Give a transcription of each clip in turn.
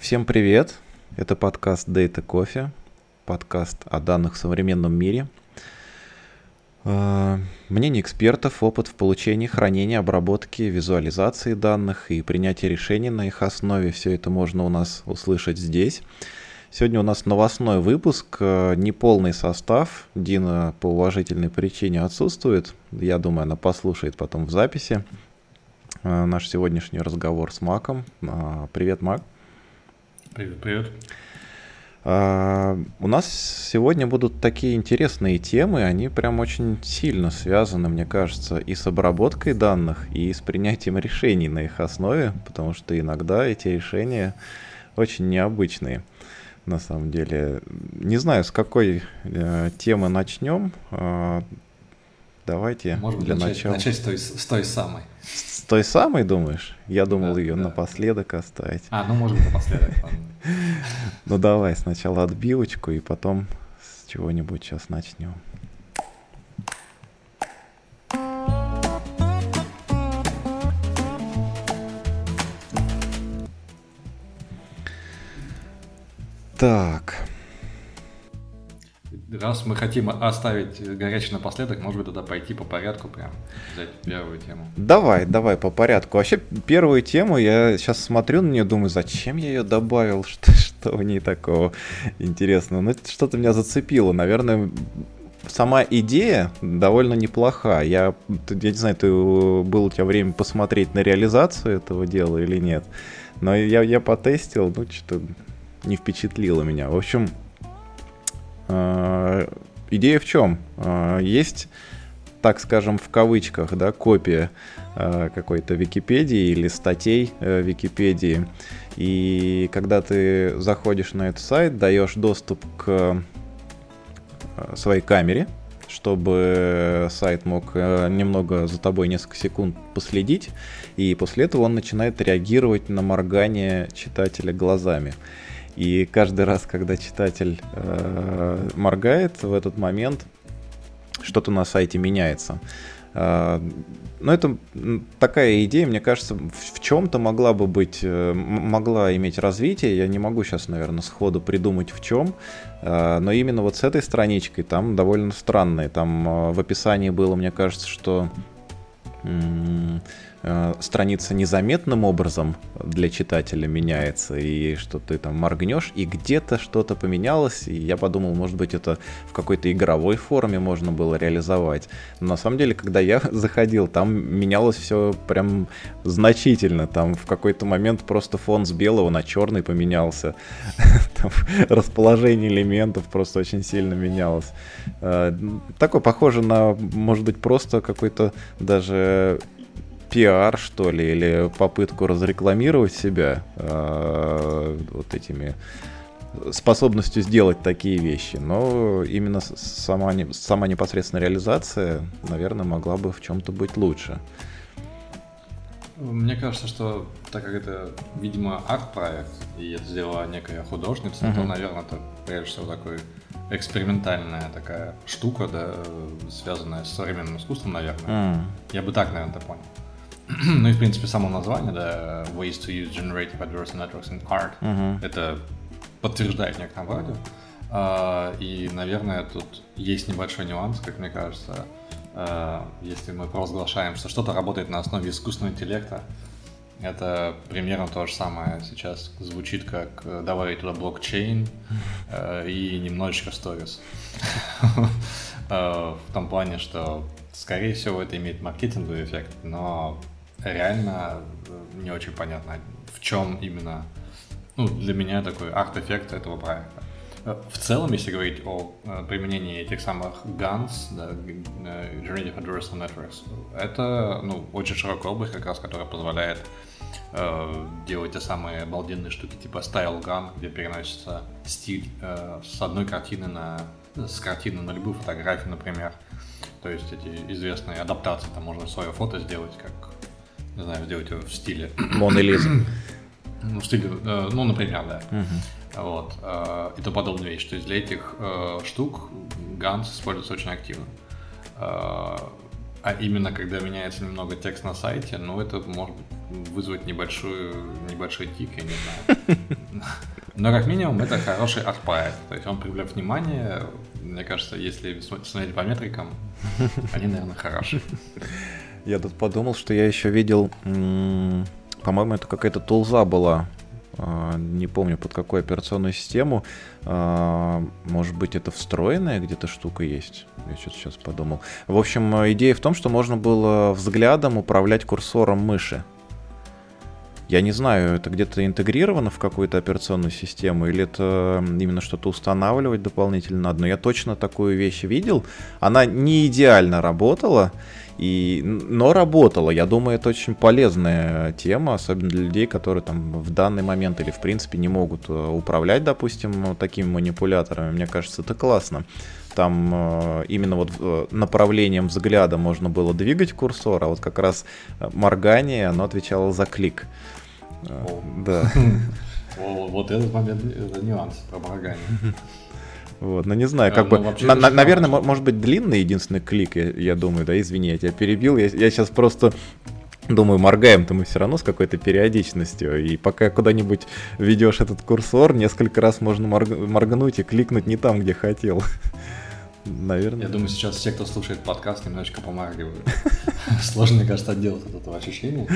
Всем привет! Это подкаст Data Coffee, подкаст о данных в современном мире. А, мнение экспертов, опыт в получении, хранении, обработке, визуализации данных и принятии решений на их основе. Все это можно у нас услышать здесь. Сегодня у нас новостной выпуск, а, неполный состав. Дина по уважительной причине отсутствует. Я думаю, она послушает потом в записи а, наш сегодняшний разговор с Маком. Привет, Мак. Привет, привет. А, у нас сегодня будут такие интересные темы, они прям очень сильно связаны, мне кажется, и с обработкой данных, и с принятием решений на их основе, потому что иногда эти решения очень необычные. На самом деле, не знаю, с какой э, темы начнем. Э, давайте Может для начать, начала. Начать с той, с той самой той самой, думаешь? Я думал да, ее да. напоследок оставить. А, ну может быть напоследок. Ну давай сначала отбивочку и потом с чего-нибудь сейчас начнем. Так раз мы хотим оставить горячий напоследок, может быть, тогда пойти по порядку прям, взять первую тему. Давай, давай по порядку. Вообще, первую тему я сейчас смотрю на нее, думаю, зачем я ее добавил, что, что в ней такого интересного. Ну, что-то меня зацепило. Наверное, сама идея довольно неплоха. Я, я не знаю, ты было у тебя время посмотреть на реализацию этого дела или нет. Но я, я потестил, ну, что-то не впечатлило меня. В общем, идея в чем? Э, есть, так скажем, в кавычках, да, копия э, какой-то Википедии или статей Википедии. И когда ты заходишь на этот сайт, даешь доступ к своей камере, чтобы сайт мог немного за тобой несколько секунд последить, и после этого он начинает реагировать на моргание читателя глазами. И каждый раз, когда читатель э, моргает, в этот момент что-то на сайте меняется. Э, но это такая идея, мне кажется, в чем-то могла бы быть, э, могла иметь развитие. Я не могу сейчас, наверное, сходу придумать в чем. Э, но именно вот с этой страничкой там довольно странные. Там э, в описании было, мне кажется, что Э, страница незаметным образом для читателя меняется, и что ты там моргнешь, и где-то что-то поменялось, и я подумал, может быть, это в какой-то игровой форме можно было реализовать. Но на самом деле, когда я заходил, там менялось все прям значительно. Там в какой-то момент просто фон с белого на черный поменялся. Там расположение элементов просто очень сильно менялось. Э, такое похоже на, может быть, просто какой-то даже пиар, что ли, или попытку разрекламировать себя э, вот этими способностью сделать такие вещи. Но именно сама, сама непосредственная реализация, наверное, могла бы в чем-то быть лучше. Мне кажется, что так как это, видимо, арт-проект, и это сделала некая художница, uh-huh. то, наверное, это прежде всего такой экспериментальная такая штука, да, связанная с современным искусством, наверное. Mm. Я бы так, наверное, это понял ну и, в принципе, само название, да, Ways to use Generative Adversarial Networks in Art, uh-huh. это подтверждает некотором роде. Uh, и, наверное, тут есть небольшой нюанс, как мне кажется. Uh, если мы провозглашаем, что что-то работает на основе искусственного интеллекта, это примерно то же самое сейчас звучит, как добавить туда блокчейн uh, и немножечко сторис. В том плане, что, скорее всего, это имеет маркетинговый эффект, но реально э, не очень понятно, в чем именно, ну, для меня такой арт-эффект этого проекта. Э, в целом, если говорить о э, применении этих самых GANs, да, Generative Adversarial Networks, это ну, очень широкая область, как раз, которая позволяет э, делать те самые обалденные штуки типа Style Gun, где переносится стиль э, с одной картины на с картины на любую фотографию, например. То есть эти известные адаптации, там можно свое фото сделать, как не знаю, сделать его в стиле... Мона Лиза. Ну, в стиле, э, ну, например, да. Угу. Вот. Э, и то подобная вещь. То есть для этих э, штук Ганс используется очень активно. А именно когда меняется немного текст на сайте, ну, это может вызвать небольшую, небольшой тик, я не знаю. Но как минимум это хороший арт-проект. То есть он привлек внимание. Мне кажется, если смотреть по метрикам, они, наверное, хорошие. Я тут подумал, что я еще видел, по-моему, это какая-то тулза была. А, не помню, под какую операционную систему. А, может быть, это встроенная где-то штука есть? Я что-то сейчас подумал. В общем, идея в том, что можно было взглядом управлять курсором мыши. Я не знаю, это где-то интегрировано в какую-то операционную систему или это именно что-то устанавливать дополнительно надо. Но я точно такую вещь видел. Она не идеально работала, и, но работала. Я думаю, это очень полезная тема, особенно для людей, которые там в данный момент или в принципе не могут э, управлять, допустим, такими манипуляторами. Мне кажется, это классно. Там э, именно вот э, направлением взгляда можно было двигать курсор, а вот как раз моргание, оно отвечало за клик. О. Да. О, вот этот момент, это нюанс про моргание. Вот, ну не знаю, как а, бы, ну, на, на, наверное, может быть длинный единственный клик, я, я думаю, да, извини, я тебя перебил, я, я сейчас просто Думаю, моргаем-то мы все равно с какой-то периодичностью. И пока куда-нибудь ведешь этот курсор, несколько раз можно морг... моргнуть и кликнуть не там, где хотел. Наверное. Я думаю, сейчас все, кто слушает подкаст, немножечко помаргивают. Сложно, мне кажется, отделаться от этого ощущения.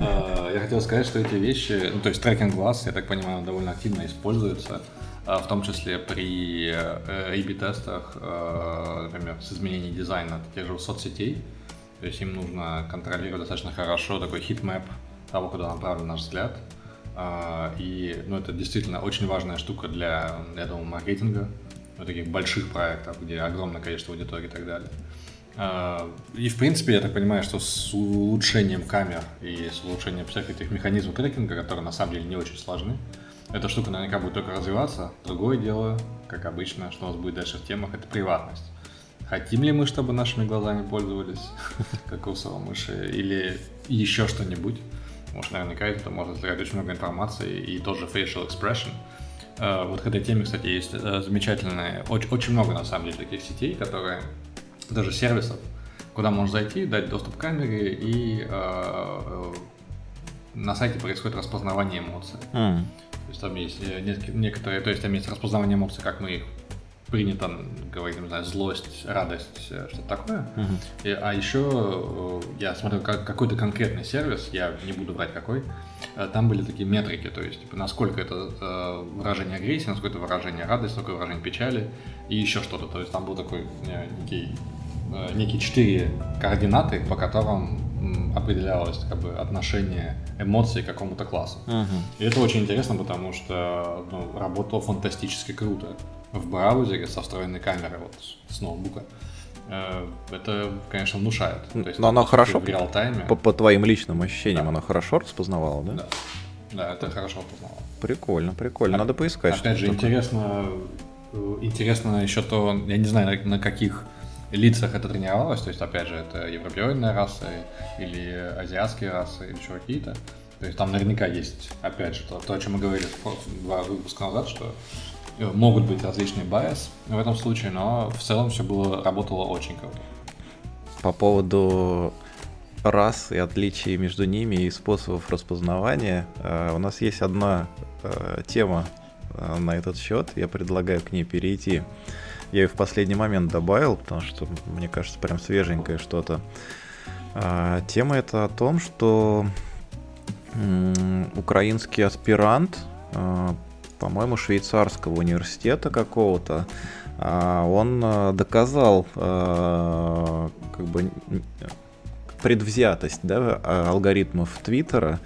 А, я хотел сказать, что эти вещи, ну, то есть трекинг глаз, я так понимаю, довольно активно используется, а, в том числе при A-B-тестах, э, например, с изменением дизайна тех же соцсетей. То есть им нужно контролировать достаточно хорошо такой хит-мэп того, куда направлен наш взгляд. А, и ну, это действительно очень важная штука для, я думаю, маркетинга, ну, таких больших проектов, где огромное количество аудитории и так далее. А, и, в принципе, я так понимаю, что с улучшением камер и с улучшением всех этих механизмов трекинга, которые на самом деле не очень сложны, эта штука наверняка будет только развиваться. Другое дело, как обычно, что у нас будет дальше в темах, это приватность. Хотим ли мы, чтобы нашими глазами пользовались, как курсором мыши, или еще что-нибудь? Может, наверняка это может собирать очень много информации, и тоже facial expression – Э, вот к этой теме, кстати, есть э, замечательные, очень, очень много на самом деле таких сетей, которые, даже сервисов, куда можно зайти, дать доступ к камере и э, на сайте происходит распознавание эмоций. Mm. То есть там есть некоторые, то есть там есть распознавание эмоций, как мы их принято говорить, не знаю, злость, радость, э, что-то такое. Uh-huh. И, а еще э, я смотрю как, какой-то конкретный сервис, я не буду брать какой, э, там были такие метрики, то есть типа, насколько это э, выражение агрессии, насколько это выражение радости, насколько выражение печали и еще что-то. То есть там был такой некий, э, некие четыре координаты, по которым определялось как бы отношение эмоций к какому-то классу. Uh-huh. И это очень интересно, потому что ну, работало фантастически круто в браузере со встроенной камерой вот с ноутбука. Э, это, конечно, внушает. То есть, Но оно хорошо в реал-тайме. По, по твоим личным ощущениям, да. оно хорошо распознавало, да? Да. Да, это хорошо распознавало. Прикольно, прикольно. Надо поискать. Опять же, интересно, э, интересно еще то, я не знаю, на, на каких лицах это тренировалось, то есть, опять же, это европеоидная раса или азиатские расы, или еще какие-то. То есть там наверняка есть, опять же, то, то о чем мы говорили два выпуска назад, что Э, могут быть различные байс в этом случае, но в целом все было, работало очень круто. По поводу рас и отличий между ними и способов распознавания, э, у нас есть одна э, тема на этот счет, я предлагаю к ней перейти. Я ее в последний момент добавил, потому что, мне кажется, прям свеженькое что-то. Тема это о том, что украинский аспирант по-моему, швейцарского университета какого-то, а, он э, доказал э, как бы предвзятость да, а, алгоритмов Твиттера,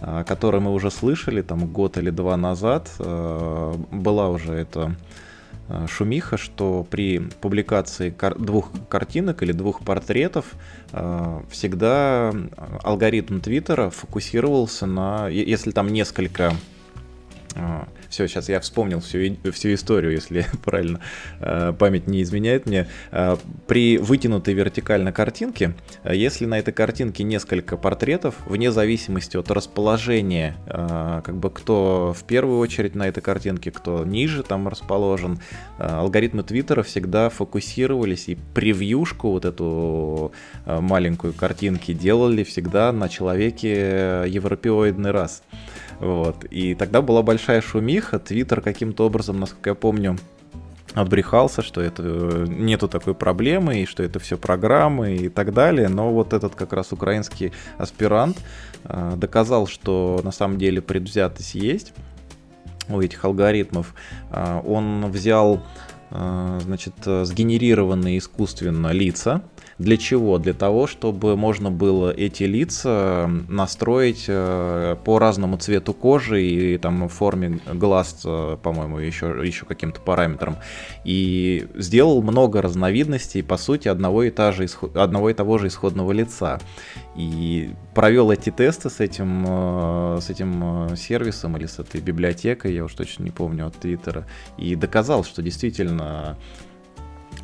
о которой мы уже слышали там год или два назад. Была уже эта шумиха, что при публикации кар- двух картинок или двух портретов всегда алгоритм Твиттера фокусировался на, если там несколько все, сейчас я вспомнил всю, всю историю, если правильно э, память не изменяет мне. Э, при вытянутой вертикально картинке, э, если на этой картинке несколько портретов, вне зависимости от расположения, как бы кто в первую очередь на этой картинке, кто ниже там расположен, алгоритмы Твиттера всегда фокусировались и превьюшку вот эту маленькую картинки делали всегда на человеке европеоидный раз. Вот. И тогда была большая шумиха, Твиттер каким-то образом, насколько я помню, отбрехался, что это э, нету такой проблемы, и что это все программы и так далее. Но вот этот как раз украинский аспирант э, доказал, что на самом деле предвзятость есть у этих алгоритмов. Э, он взял э, значит, сгенерированные искусственно лица, для чего? Для того, чтобы можно было эти лица настроить э, по разному цвету кожи и там форме глаз, э, по-моему, еще, еще каким-то параметрам. И сделал много разновидностей, по сути, одного и, та же, одного и того же исходного лица. И провел эти тесты с этим, э, с этим сервисом или с этой библиотекой, я уж точно не помню, от Твиттера, и доказал, что действительно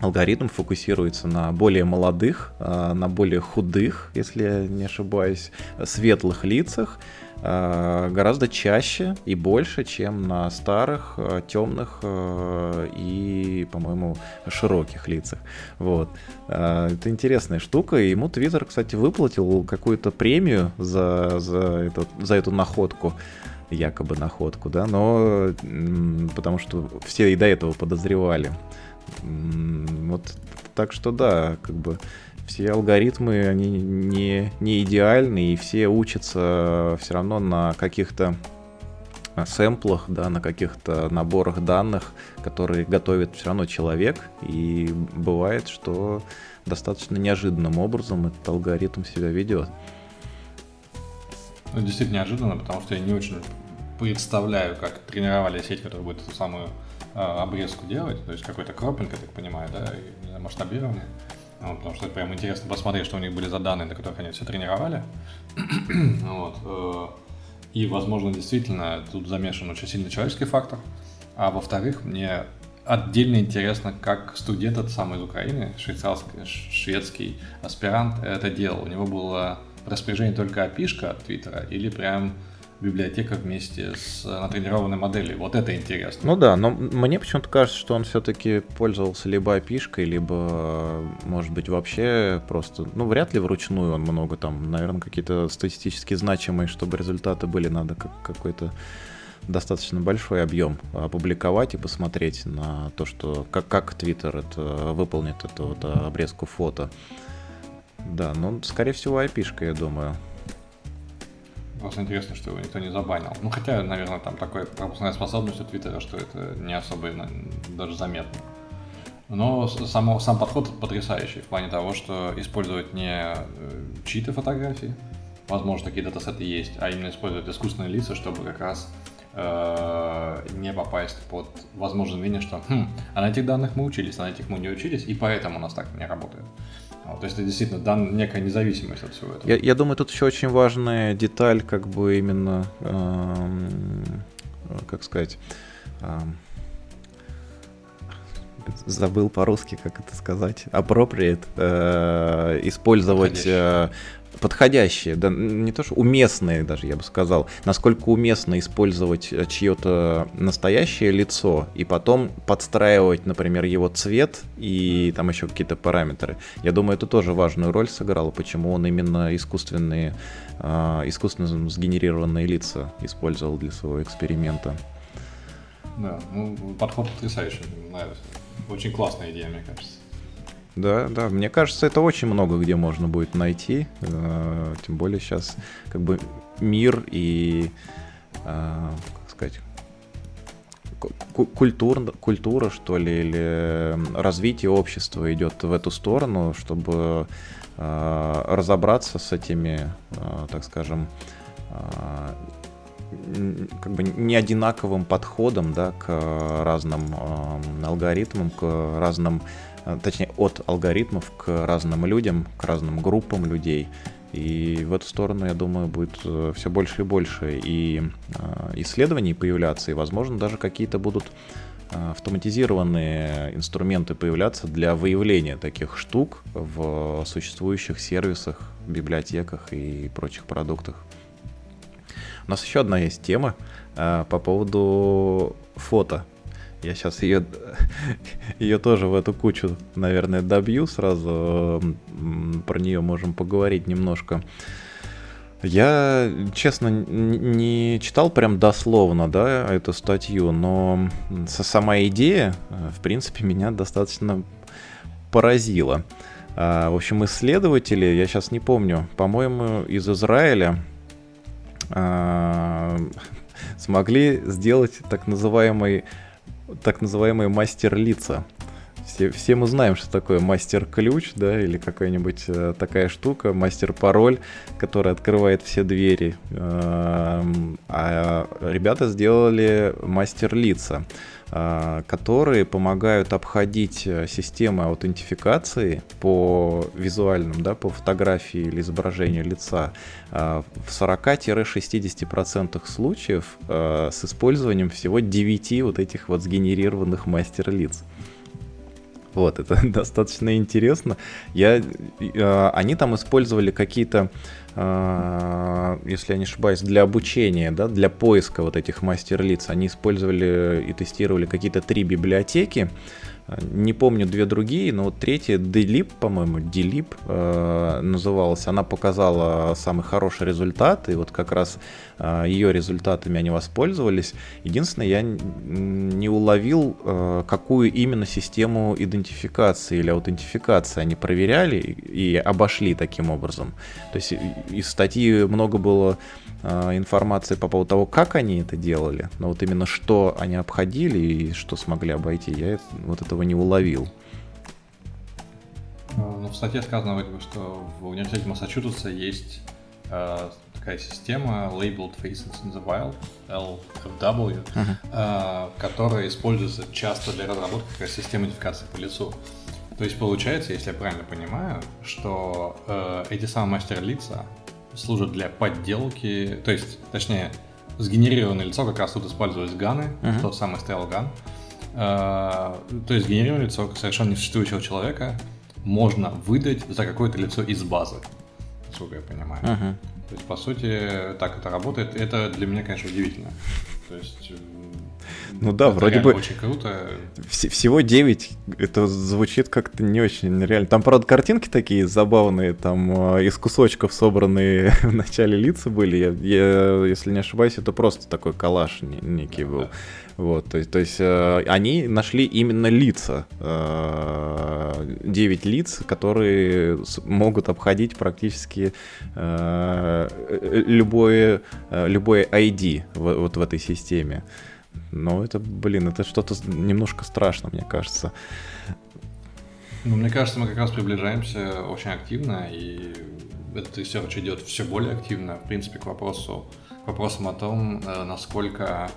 алгоритм фокусируется на более молодых, а, на более худых, если я не ошибаюсь, светлых лицах, а, гораздо чаще и больше, чем на старых, а, темных и, по-моему, широких лицах. Вот. Это интересная штука. И ему Твиттер, кстати, выплатил какую-то премию за, за, эту, за эту находку якобы находку, да, но потому что все и до этого подозревали. Вот так что да, как бы все алгоритмы, они не, не идеальны, и все учатся все равно на каких-то сэмплах, да, на каких-то наборах данных, которые готовит все равно человек, и бывает, что достаточно неожиданным образом этот алгоритм себя ведет. Ну, действительно неожиданно, потому что я не очень представляю, как тренировали сеть, которая будет эту самую обрезку делать, то есть какой-то кропинг, так понимаю, да, и масштабирование. Вот, потому что прям интересно посмотреть, что у них были за данные, на которых они все тренировали. вот. Э, и, возможно, действительно тут замешан очень сильный человеческий фактор. А во-вторых, мне отдельно интересно, как студент этот самый из Украины, швейцарский, шведский аспирант это делал. У него было распоряжение только опишка от Твиттера или прям библиотека вместе с натренированной моделью. Вот это интересно. Ну да, но мне почему-то кажется, что он все-таки пользовался либо опишкой, либо, может быть, вообще просто, ну, вряд ли вручную он много там, наверное, какие-то статистически значимые, чтобы результаты были, надо как какой-то достаточно большой объем опубликовать и посмотреть на то, что как, как Twitter это выполнит эту вот обрезку фото. Да, ну, скорее всего, IP-шка, я думаю. Просто интересно, что его никто не забанил. Ну, хотя, наверное, там такая пропускная способность у Твиттера, что это не особо даже заметно. Но само, сам подход потрясающий в плане того, что использовать не э, чьи-то фотографии, возможно, такие датасеты есть, а именно использовать искусственные лица, чтобы как раз э, не попасть под возможное мнение, что хм, а на этих данных мы учились, а на этих мы не учились, и поэтому у нас так не работает. Вот, то есть это действительно дан, некая независимость от всего этого. Я, я думаю, тут еще очень важная деталь, как бы именно, э, как сказать, э, забыл по-русски, как это сказать, appropriate, э, использовать э, подходящие, да, не то что уместные даже, я бы сказал, насколько уместно использовать э, чье-то настоящее лицо и потом подстраивать, например, его цвет и там еще какие-то параметры. Я думаю, это тоже важную роль сыграло, почему он именно искусственные, э, искусственно сгенерированные лица использовал для своего эксперимента. Да, ну, подход потрясающий, нравится. Очень классная идея, мне кажется. Да, да, мне кажется, это очень много где можно будет найти. Э, тем более сейчас как бы мир и, э, как сказать, культура, культура, что ли, или развитие общества идет в эту сторону, чтобы э, разобраться с этими, так скажем, как бы не одинаковым подходом да, к разным алгоритмам, к разным точнее, от алгоритмов к разным людям, к разным группам людей. И в эту сторону, я думаю, будет э, все больше и больше и э, исследований появляться, и, возможно, даже какие-то будут автоматизированные инструменты появляться для выявления таких штук в существующих сервисах, библиотеках и прочих продуктах. У нас еще одна есть тема по поводу фото я сейчас ее, ее тоже в эту кучу, наверное, добью сразу. Про нее можем поговорить немножко. Я, честно, не читал прям дословно, да, эту статью, но сама идея, э, в принципе, меня достаточно поразила. А, в общем, исследователи, я сейчас не помню, по-моему, из Израиля а, смогли сделать так называемый так называемые мастер-лица. Все, все мы знаем, что такое мастер-ключ, да, или какая-нибудь э, такая штука, мастер-пароль, который открывает все двери. Э, а ребята сделали мастер-лица, э, которые помогают обходить э, системы аутентификации по визуальным, да, по фотографии или изображению лица э, в 40-60% случаев э, с использованием всего 9 вот этих вот сгенерированных мастер-лиц. Вот, это достаточно интересно. Я, э, они там использовали какие-то, э, если я не ошибаюсь, для обучения, да, для поиска вот этих мастер-лиц. Они использовали и тестировали какие-то три библиотеки. Не помню две другие, но вот третья, Delip, по-моему, Delip э, называлась, она показала самый хороший результат, и вот как раз э, ее результатами они воспользовались. Единственное, я не уловил, э, какую именно систему идентификации или аутентификации они проверяли и, обошли таким образом. То есть из статьи много было э, информации по поводу того, как они это делали, но вот именно что они обходили и что смогли обойти, я вот этого не уловил. Ну, в статье сказано, вроде бы, что в университете Массачусетса есть э, такая система Labeled Faces in the Wild, LFW, uh-huh. э, которая используется часто для разработки как системы идентификации по лицу. То есть получается, если я правильно понимаю, что э, эти самые мастер-лица служат для подделки, то есть, точнее, сгенерированное лицо как раз тут использовались ганы, uh-huh. тот самый стоял ган, а, то есть генерирование лицо совершенно несуществующего человека можно выдать за какое-то лицо из базы, насколько я понимаю. Uh-huh. То есть, по сути, так это работает. Это для меня, конечно, удивительно. То есть, ну да, это вроде бы... Очень круто. Вс- всего 9, это звучит как-то не очень реально. Там, правда, картинки такие забавные, там э, из кусочков собранные в начале лица были. Я, я, если не ошибаюсь, это просто такой коллаж некий был. Да. Вот, то есть, то есть э, они нашли именно лица, э, 9 лиц, которые могут обходить практически э, любое, э, любое ID в, вот в этой системе. Но это, блин, это что-то немножко страшно, мне кажется. Ну, мне кажется, мы как раз приближаемся очень активно, и этот research идет все более активно, в принципе, к вопросу, к вопросам о том, э, насколько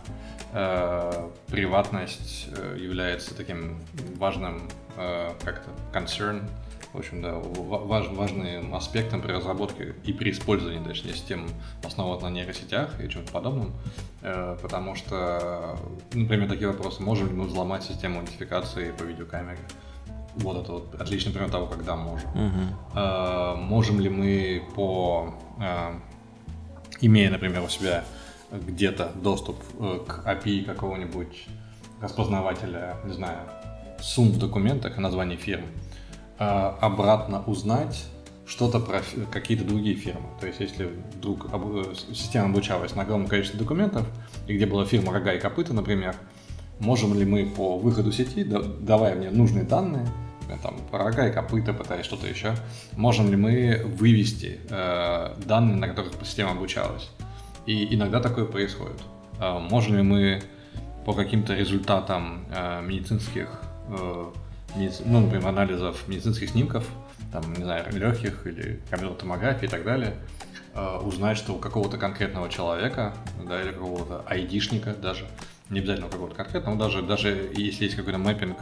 э, приватность э, является таким важным э, как-то concern, в общем, да, важ, важным аспектом при разработке и при использовании, точнее, систем, основанных на нейросетях и чем-то подобном, э, потому что, например, такие вопросы, можем ли мы взломать систему идентификации по видеокамере, вот это вот отличный пример того, когда можем. Э, можем ли мы по, э, имея, например, у себя где-то доступ к API какого-нибудь распознавателя, не знаю, сумм в документах и название фирм, э, обратно узнать что-то про какие-то другие фирмы. То есть, если вдруг э, система обучалась на огромном количестве документов, и где была фирма рога и копыта, например, можем ли мы по выходу сети, давая мне нужные данные, там, про рога и копыта, пытаясь что-то еще, можем ли мы вывести э, данные, на которых система обучалась. И иногда такое происходит. А, можем ли мы по каким-то результатам а, медицинских, э, ну, например, анализов медицинских снимков, там, не знаю, легких или компьютерной томографии и так далее, а, узнать, что у какого-то конкретного человека, да, или какого-то айдишника даже, не обязательно у какого-то конкретного, даже, даже если есть какой-то мэппинг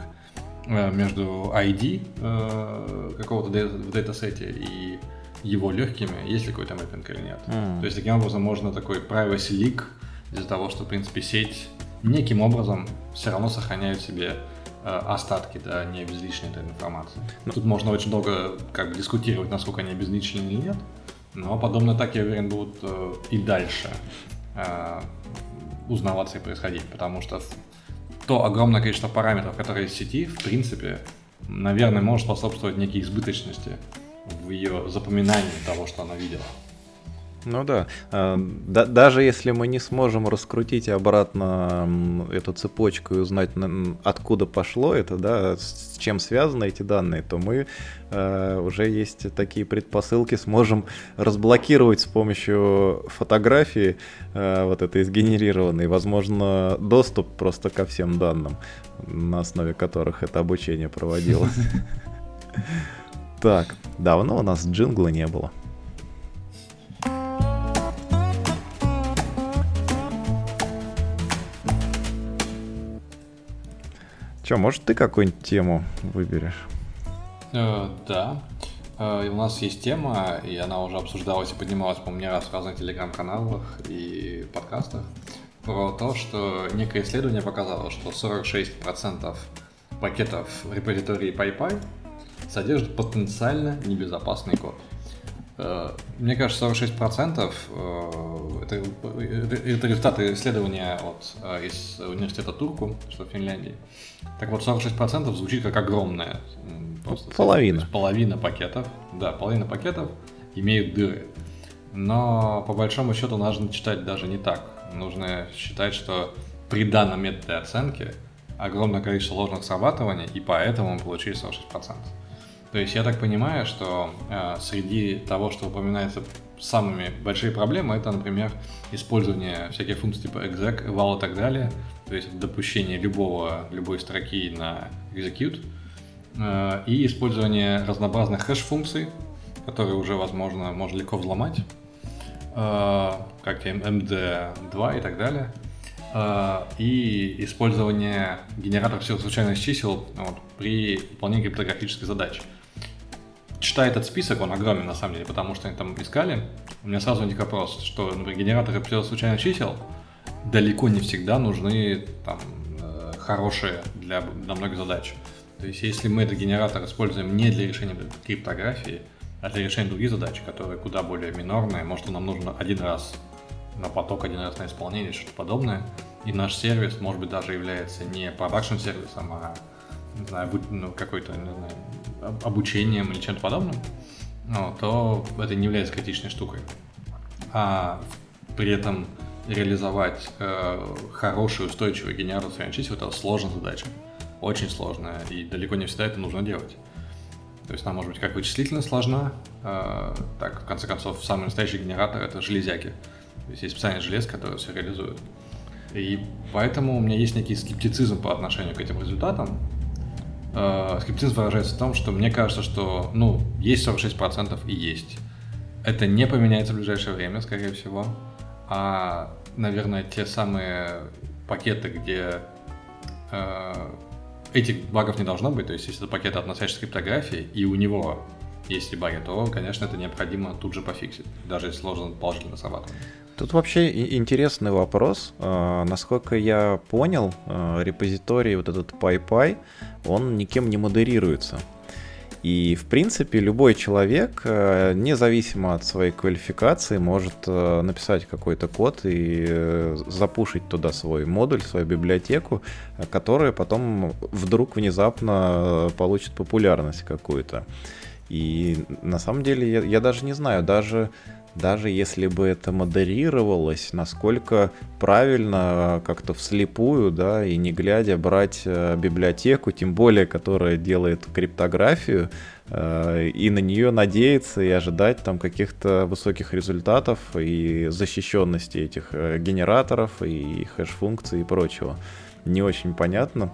между ID э, какого-то в датасете и его легкими, есть ли какой-то мэппинг или нет. Mm. То есть таким образом можно такой privacy leak из-за того, что, в принципе, сеть неким образом все равно сохраняет себе э, остатки, да, не обезличенной этой информации. Ну, Тут можно очень долго как бы дискутировать, насколько они обезличены или нет, но подобные атаки, я уверен, будут э, и дальше э, узнаваться и происходить, потому что то огромное количество параметров, которые в сети, в принципе, наверное, может способствовать некой избыточности в ее запоминании того, что она видела. Ну да. А, да. Даже если мы не сможем раскрутить обратно эту цепочку и узнать, откуда пошло это, да, с чем связаны эти данные, то мы э, уже есть такие предпосылки, сможем разблокировать с помощью фотографии э, вот этой сгенерированной, возможно, доступ просто ко всем данным, на основе которых это обучение проводилось. Так, давно у нас джингла не было. Че, может, ты какую-нибудь тему выберешь? Э, да. Э, у нас есть тема, и она уже обсуждалась и поднималась, по-моему, не раз в разных телеграм-каналах и подкастах, про то, что некое исследование показало, что 46% пакетов репозитории PyPy содержат потенциально небезопасный код. Э, мне кажется, 46% э, это, это результаты исследования от, э, из университета Турку, что в Финляндии. Так вот, 46% звучит как огромное. Просто, половина. Половина пакетов, да, половина пакетов имеют дыры. Но по большому счету нужно читать даже не так. Нужно считать, что при данном методе оценки огромное количество ложных срабатываний, и поэтому мы получили 46%. То есть я так понимаю, что э, среди того, что упоминается самыми большие проблемы, это, например, использование всяких функций типа exec, eval и так далее, то есть допущение любого, любой строки на execute, э, и использование разнообразных хэш-функций, которые уже, возможно, можно легко взломать, э, как MD2 и так далее, э, и использование генератора всех случайных чисел вот, при выполнении криптографической задачи читая этот список, он огромен на самом деле, потому что они там искали, у меня сразу возник вопрос, что, например, генераторы пределов случайных чисел далеко не всегда нужны там, э, хорошие для, для многих задач. То есть, если мы этот генератор используем не для решения криптографии, а для решения других задач, которые куда более минорные, может, нам нужен один раз на поток, один раз на исполнение, что-то подобное, и наш сервис, может быть, даже является не продакшн сервисом, а не знаю, ну, какой-то, не знаю, обучением или чем-то подобным, ну, то это не является критичной штукой. А при этом реализовать э, хороший, устойчивый генератор средних чисел это сложная задача. Очень сложная, и далеко не всегда это нужно делать. То есть она может быть как вычислительно сложна, э, так, в конце концов, самый настоящий генератор — это железяки. То есть есть специальный желез, который все реализует. И поэтому у меня есть некий скептицизм по отношению к этим результатам, э, скептицизм выражается в том, что мне кажется, что, ну, есть 46% и есть. Это не поменяется в ближайшее время, скорее всего. А, наверное, те самые пакеты, где э, этих багов не должно быть, то есть если это пакет, относящийся к криптографии, и у него есть и баги, то, конечно, это необходимо тут же пофиксить, даже если сложно положительно срабатывать. Тут вообще интересный вопрос. А, насколько я понял, а, репозиторий вот этот PyPy, он никем не модерируется. И, в принципе, любой человек, а, независимо от своей квалификации, может написать какой-то код и э, запушить туда свой модуль, свою библиотеку, которая потом вдруг внезапно получит популярность какую-то. И на самом деле я, я даже не знаю, даже даже если бы это модерировалось, насколько правильно как-то вслепую, да, и не глядя брать э, библиотеку, тем более, которая делает криптографию, э, и на нее надеяться и ожидать там каких-то высоких результатов и защищенности этих э, генераторов и хэш-функций и прочего. Не очень понятно.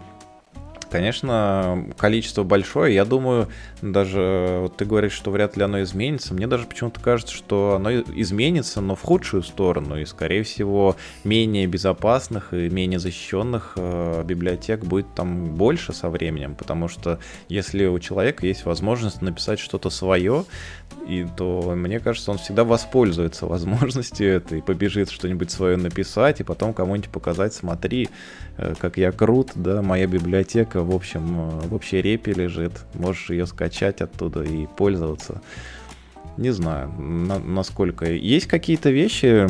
Конечно, количество большое. Я думаю, даже вот ты говоришь, что вряд ли оно изменится. Мне даже почему-то кажется, что оно изменится, но в худшую сторону. И, скорее всего, менее безопасных и менее защищенных э, библиотек будет там больше со временем. Потому что если у человека есть возможность написать что-то свое, и то мне кажется, он всегда воспользуется возможностью этой, побежит что-нибудь свое написать, и потом кому-нибудь показать, смотри, э, как я крут, да, моя библиотека в общем, э, в общей репе лежит, можешь ее скачать оттуда и пользоваться. Не знаю, на, насколько. Есть какие-то вещи,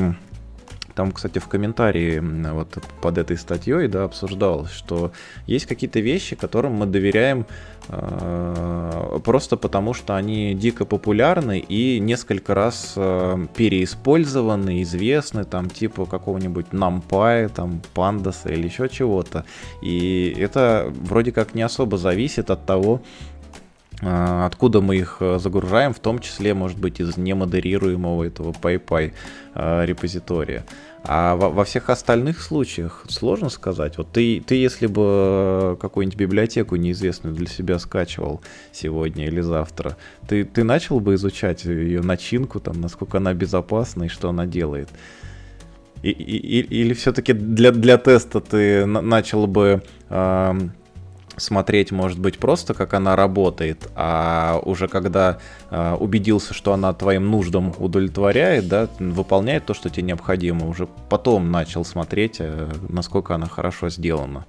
Там, кстати, в комментарии вот под этой статьей, да, обсуждалось, что есть какие-то вещи, которым мы доверяем просто потому, что они дико популярны и несколько раз э, переиспользованы, известны, там, типа какого-нибудь NumPy, там, Pandas или еще чего-то. И это вроде как не особо зависит от того, а, откуда мы их э, загружаем, в том числе, может быть, из немодерируемого этого PyPy а, репозитория. А во, во всех остальных случаях сложно сказать. Вот ты, ты если бы э, какую-нибудь библиотеку неизвестную для себя скачивал сегодня или завтра, ты, ты начал бы изучать ее начинку, там, насколько она безопасна и что она делает? И, и, или все-таки для, для теста ты начал бы э, смотреть, может быть, просто как она работает, а уже когда э, убедился, что она твоим нуждам удовлетворяет, да, выполняет то, что тебе необходимо, уже потом начал смотреть, э, насколько она хорошо сделана.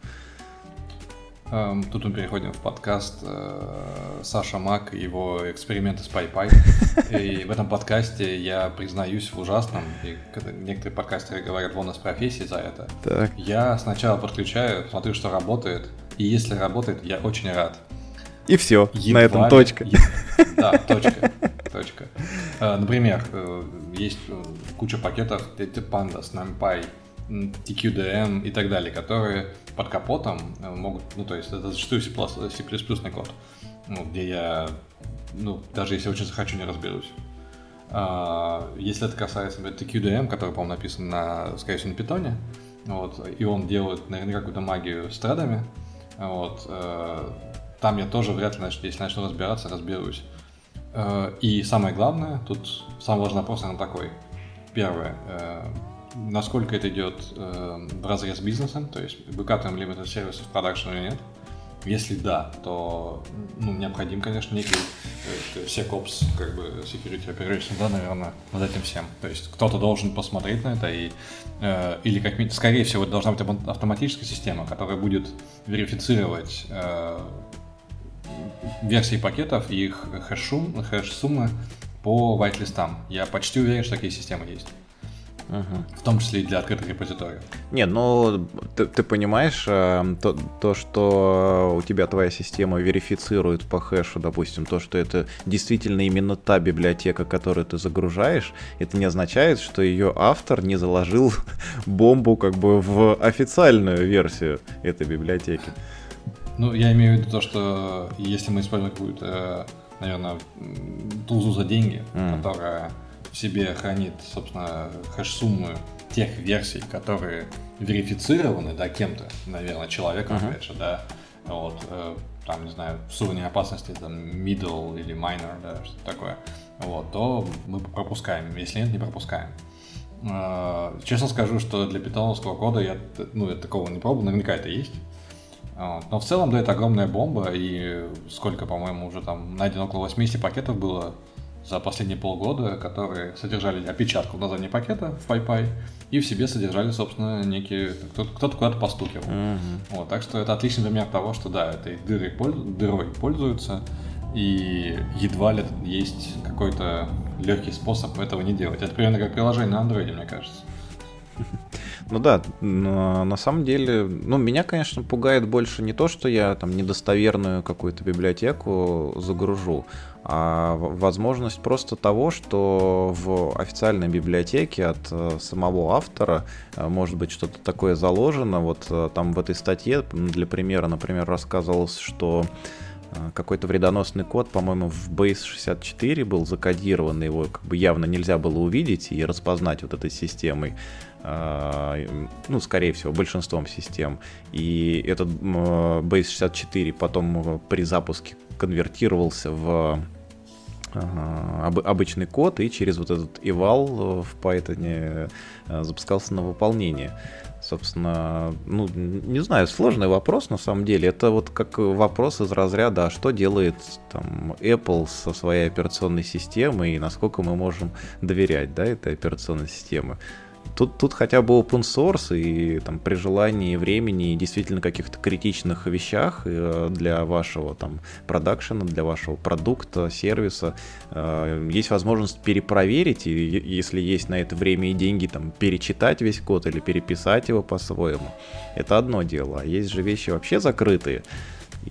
Эм, тут мы переходим в подкаст э, Саша Мак и его эксперименты с PyPy. И в этом подкасте я признаюсь в ужасном, и некоторые подкастеры говорят вон из профессии за это. Так. Я сначала подключаю, смотрю, что работает, и если работает, я очень рад. И все, Едва на этом точка. Да, точка. точка. Э, например, э, есть э, куча пакетов Pandas, NumPy, TQDM и так далее, которые под капотом могут, ну то есть это зачастую C++, C++ код, ну, где я, ну даже если очень захочу, не разберусь. А, если это касается TQDM, который, по-моему, написан на, скорее всего, на питоне, вот, и он делает наверняка какую-то магию с тредами, вот. Э, там я тоже вряд ли, если начну разбираться, разберусь. Э, и самое главное, тут самый важный вопрос, наверное, такой. Первое. Э, насколько это идет в разрез с бизнесом, то есть выкатываем ли мы этот сервис в продакшн или нет. Если да, то ну, необходим, конечно, некий SecOps, как бы Security Operation, да, наверное, над этим всем. То есть кто-то должен посмотреть на это, и, э, или как минимум, скорее всего, должна быть автоматическая система, которая будет верифицировать э, версии пакетов и их хэш-суммы хэш по whitelistам. Я почти уверен, что такие системы есть. Угу. В том числе и для открытых репозиториев. Не, ну ты, ты понимаешь, э, то, то, что у тебя твоя система верифицирует по хэшу, допустим, то, что это действительно именно та библиотека, которую ты загружаешь, это не означает, что ее автор не заложил бомбу как бы в официальную версию этой библиотеки. Ну, я имею в виду то, что если мы используем какую-то, наверное, тузу за деньги, mm. которая в себе хранит, собственно, хэш-суммы тех версий, которые верифицированы, да, кем-то, наверное, человеком, uh-huh. опять же, да, вот, э, там, не знаю, в уровне опасности, там, middle или minor, да, что-то такое, вот, то мы пропускаем, если нет, не пропускаем. Э, честно скажу, что для питоновского кода я, ну, я такого не пробовал, наверняка это есть. Вот. Но в целом, да, это огромная бомба, и сколько, по-моему, уже там найдено около 80 пакетов было за последние полгода, которые содержали опечатку на задние пакета в PyPy и в себе содержали, собственно, некие... Кто-то, кто-то куда-то постукивал. Mm-hmm. Вот, так что это отличный пример того, что да, этой дырой, дырой пользуются, и едва ли есть какой-то легкий способ этого не делать. Это примерно как приложение на андроиде, мне кажется. Ну да, на самом деле, ну меня, конечно, пугает больше не то, что я там недостоверную какую-то библиотеку загружу, а возможность просто того, что в официальной библиотеке от э, самого автора э, может быть что-то такое заложено. Вот э, там в этой статье для примера, например, рассказывалось, что какой-то вредоносный код, по-моему, в Base 64 был закодирован, его как бы явно нельзя было увидеть и распознать вот этой системой, ну, скорее всего, большинством систем. И этот Base 64 потом при запуске конвертировался в об, обычный код и через вот этот eval в Python э, запускался на выполнение. Собственно, ну, не знаю, сложный вопрос на самом деле. Это вот как вопрос из разряда, а что делает там Apple со своей операционной системой и насколько мы можем доверять, да, этой операционной системе. Тут, тут хотя бы open source и там при желании времени действительно каких-то критичных вещах э, для вашего там продакшена, для вашего продукта, сервиса э, есть возможность перепроверить и если есть на это время и деньги, там перечитать весь код или переписать его по-своему. Это одно дело. А есть же вещи вообще закрытые,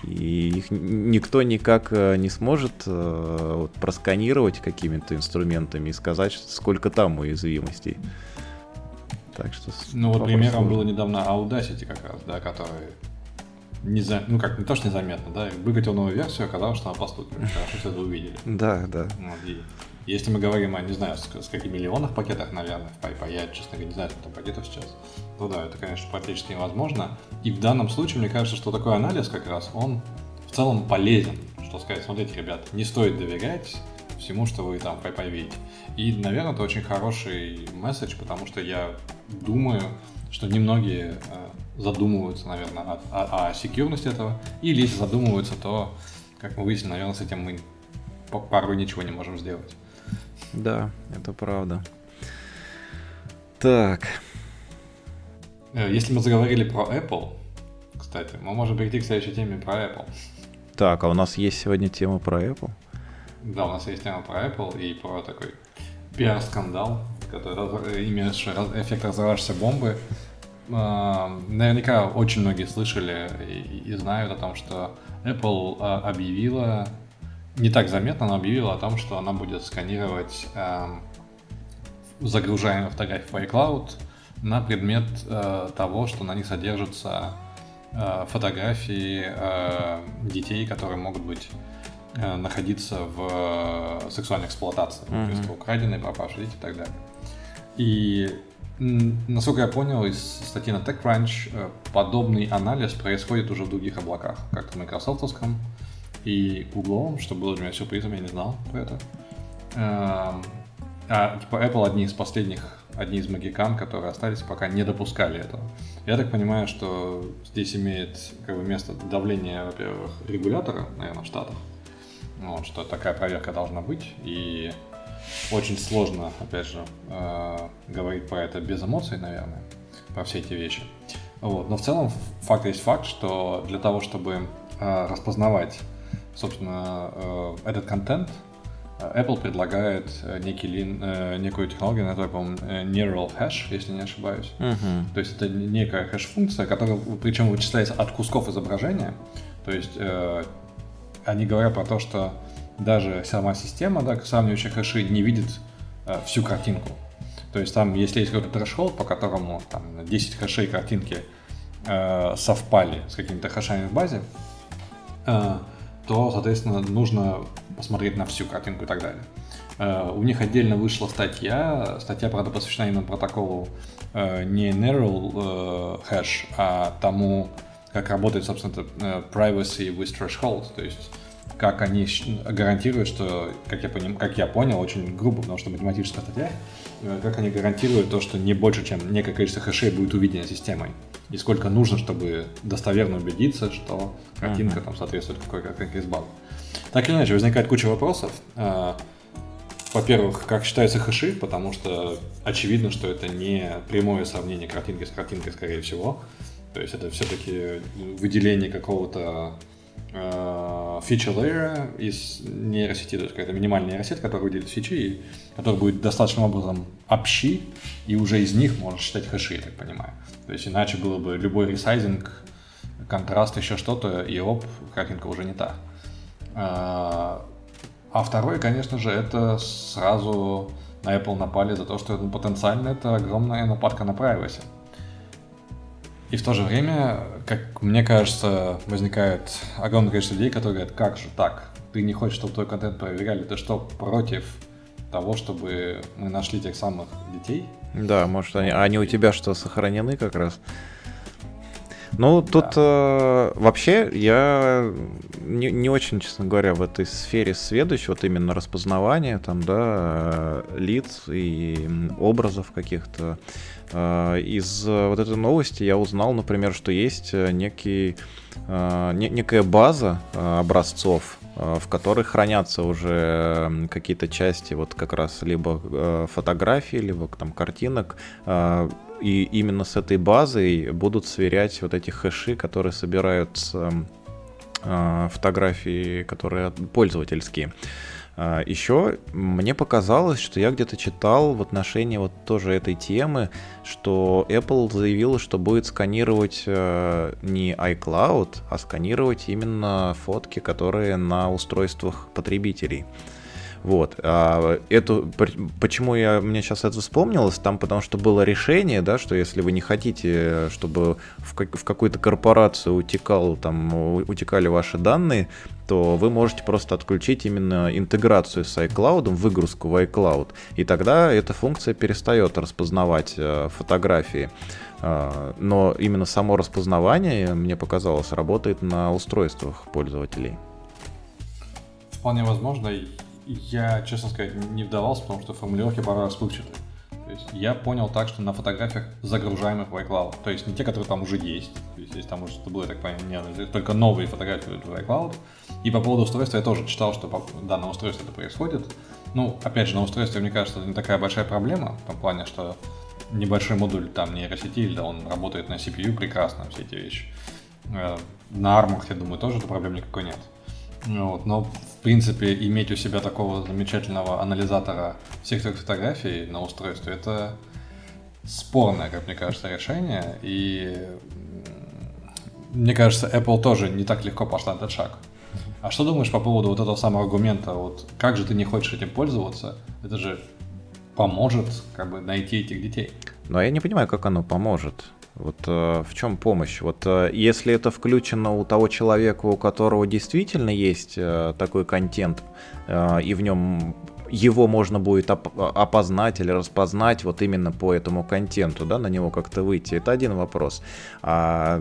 и их никто никак э, не сможет просканировать какими-то инструментами и сказать, сколько там уязвимостей. Так что ну вот примером было недавно Audacity как раз, да, который не за... ну как, не то, что незаметно, да, выкатил новую версию, оказалось, что она поступила. Хорошо все это увидели. Да, да. Вот, и если мы говорим о, не знаю, с, с какими миллионах пакетах, наверное, в PayPal, я, честно говоря, не знаю, сколько там пакетов сейчас, то да, это, конечно, практически невозможно. И в данном случае, мне кажется, что такой анализ как раз, он в целом полезен. Что сказать, смотрите, ребят, не стоит доверять всему, что вы там видите. И, наверное, это очень хороший месседж, потому что я думаю, что немногие э, задумываются, наверное, о, о, о секьюрности этого. Или если задумываются, то, как мы выяснили, наверное, с этим мы порой ничего не можем сделать. Да, это правда. Так. Э, если мы заговорили про Apple, кстати, мы можем перейти к следующей теме про Apple. Так, а у нас есть сегодня тема про Apple? Да, у нас есть тема про Apple и про такой пиар-скандал, который имеющий эффект разорвавшейся бомбы. А, наверняка очень многие слышали и, знают о том, что Apple а, объявила не так заметно, но объявила о том, что она будет сканировать э, загружаемые фотографии в iCloud на предмет того, что на них содержатся фотографии детей, которые могут быть находиться в э, сексуальной эксплуатации, mm-hmm. то есть украденные, пропавшие дети и так далее. И насколько я понял из статьи на TechCrunch, э, подобный анализ происходит уже в других облаках, как в Microsoftовском, и Google, что было для меня сюрпризом, я не знал про это. Эм, а типа Apple одни из последних, одни из магикан, которые остались, пока не допускали этого. Я так понимаю, что здесь имеет как бы место давление, во-первых, регулятора, наверное, в Штатах. Вот, что такая проверка должна быть. И очень сложно, опять же, э, говорить про это без эмоций, наверное, про все эти вещи. Вот. Но в целом факт есть факт, что для того, чтобы э, распознавать собственно, э, этот контент э, Apple предлагает э, некий лин, некую технологию, называемую, по-моему, Neural Hash, если не ошибаюсь. Uh-huh. То есть это некая хэш-функция, которая причем вычисляется от кусков изображения. То есть они говорят про то, что даже сама система, да, сравнивающая хэши, не видит всю картинку. То есть там, если есть какой-то трэш-холд, по которому там, 10 хэшей картинки э, совпали с какими-то хэшами в базе, э, то, соответственно, нужно посмотреть на всю картинку и так далее. Uh, у них отдельно вышла статья, статья, правда, посвящена именно протоколу uh, не Neural uh, Hash, а тому, как работает, собственно, это Privacy with Threshold, то есть как они гарантируют, что, как я, поним, как я понял, очень грубо, потому что математическая статья, как они гарантируют то, что не больше, чем некое количество хэшей будет увидено системой и сколько нужно, чтобы достоверно убедиться, что картинка uh-huh. там соответствует какой картинке из базы. Так или иначе, возникает куча вопросов. А, во-первых, как считаются хэши, потому что очевидно, что это не прямое сравнение картинки с картинкой, скорее всего. То есть это все-таки выделение какого-то э, фича layer из нейросети, то есть какая-то минимальная нейросеть, которая выделит фичи, и который будет достаточным образом общи, и уже из них можно считать хэши, я так понимаю. То есть иначе было бы любой ресайзинг, контраст, еще что-то, и оп, картинка уже не та. А, а второе, конечно же, это сразу на Apple напали за то, что это потенциально это огромная нападка на privacy. И в то же время, как мне кажется, возникает огромное количество людей, которые говорят, как же так? Ты не хочешь, чтобы твой контент проверяли? Ты что, против того, чтобы мы нашли тех самых детей? Да, может, они, они у тебя что, сохранены как раз? Ну, тут да. э, вообще я не, не очень, честно говоря, в этой сфере сведущ, вот именно распознавание там, да, лиц и образов каких-то. Э, из вот этой новости я узнал, например, что есть некий, э, не, некая база э, образцов э, в которых хранятся уже какие-то части, вот как раз либо э, фотографии, либо там картинок, и именно с этой базой будут сверять вот эти хэши, которые собирают фотографии, которые пользовательские. А, Еще мне показалось, что я где-то читал в отношении вот тоже этой темы, что Apple заявила, что будет сканировать э, не iCloud, а сканировать именно фотки, которые на устройствах потребителей. Вот. А эту, почему я, мне сейчас это вспомнилось? Там потому что было решение, да, что если вы не хотите, чтобы в, как, в какую-то корпорацию утекал, там, утекали ваши данные, то вы можете просто отключить именно интеграцию с iCloud, выгрузку в iCloud, и тогда эта функция перестает распознавать э, фотографии. Э, но именно само распознавание, мне показалось, работает на устройствах пользователей. Вполне возможно. Я, честно сказать, не вдавался, потому что формулировки порой расплывчатые. То есть я понял так, что на фотографиях, загружаемых в iCloud, то есть не те, которые там уже есть, то есть если там уже что было, я так понимаю, нет, только новые фотографии в iCloud. И по поводу устройства я тоже читал, что да, на устройстве это происходит. Ну, опять же, на устройстве, мне кажется, это не такая большая проблема, в том плане, что небольшой модуль там нейросети, да, он работает на CPU прекрасно, все эти вещи. Э, на армах, я думаю, тоже проблем никакой нет. Вот, но, в принципе, иметь у себя такого замечательного анализатора всех твоих фотографий на устройстве, это спорное, как мне кажется, решение. И мне кажется, Apple тоже не так легко пошла этот шаг. А что думаешь по поводу вот этого самого аргумента? Вот как же ты не хочешь этим пользоваться? Это же поможет как бы найти этих детей. Но я не понимаю, как оно поможет. Вот э, в чем помощь? Вот э, если это включено у того человека, у которого действительно есть э, такой контент, э, и в нем его можно будет оп- опознать или распознать вот именно по этому контенту, да, на него как-то выйти. Это один вопрос. А,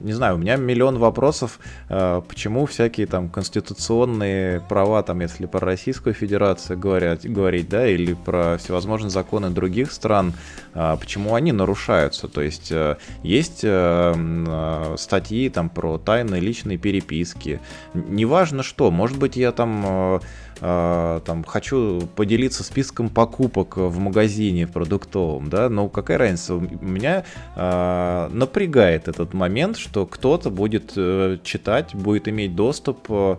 не знаю, у меня миллион вопросов, а, почему всякие там конституционные права, там, если про Российскую Федерацию говорят, говорить, да, или про всевозможные законы других стран, а, почему они нарушаются. То есть а, есть а, статьи там про тайные личные переписки. Неважно что, может быть я там а, там, хочу поделиться списком покупок в магазине продуктовом, да, но какая разница, меня э, напрягает этот момент, что кто-то будет э, читать, будет иметь доступ э,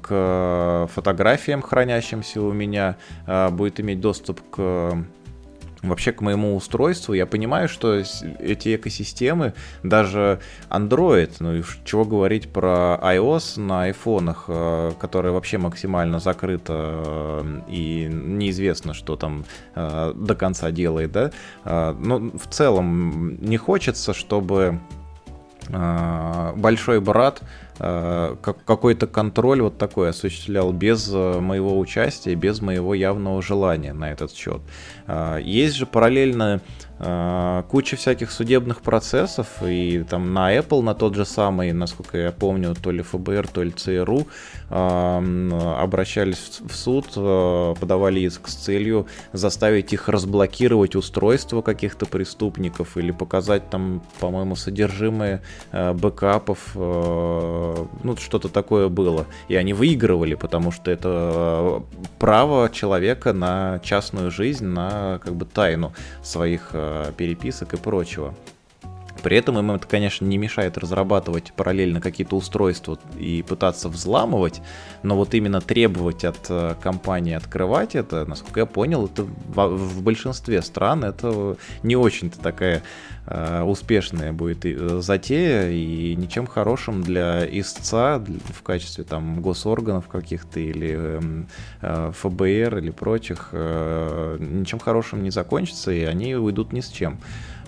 к фотографиям, хранящимся у меня, э, будет иметь доступ к вообще к моему устройству, я понимаю, что эти экосистемы, даже Android, ну и чего говорить про iOS на айфонах, э, которая вообще максимально закрыта э, и неизвестно, что там э, до конца делает, да, но в целом не хочется, чтобы большой брат Э, какой-то контроль вот такой осуществлял без э, моего участия, без моего явного желания на этот счет. Э, есть же параллельно куча всяких судебных процессов, и там на Apple, на тот же самый, насколько я помню, то ли ФБР, то ли ЦРУ обращались в суд, подавали иск с целью заставить их разблокировать устройство каких-то преступников или показать там, по-моему, содержимое бэкапов ну, что-то такое было. И они выигрывали, потому что это э, право человека на частную жизнь, на как бы тайну своих э, переписок и прочего. При этом им это, конечно, не мешает разрабатывать параллельно какие-то устройства и пытаться взламывать, но вот именно требовать от э, компании открывать это, насколько я понял, это в, большинстве стран это не очень-то такая э, успешная будет э, затея и ничем хорошим для истца в качестве там госорганов каких-то или эм, ФБР или прочих ничем хорошим не закончится и они уйдут ни с чем.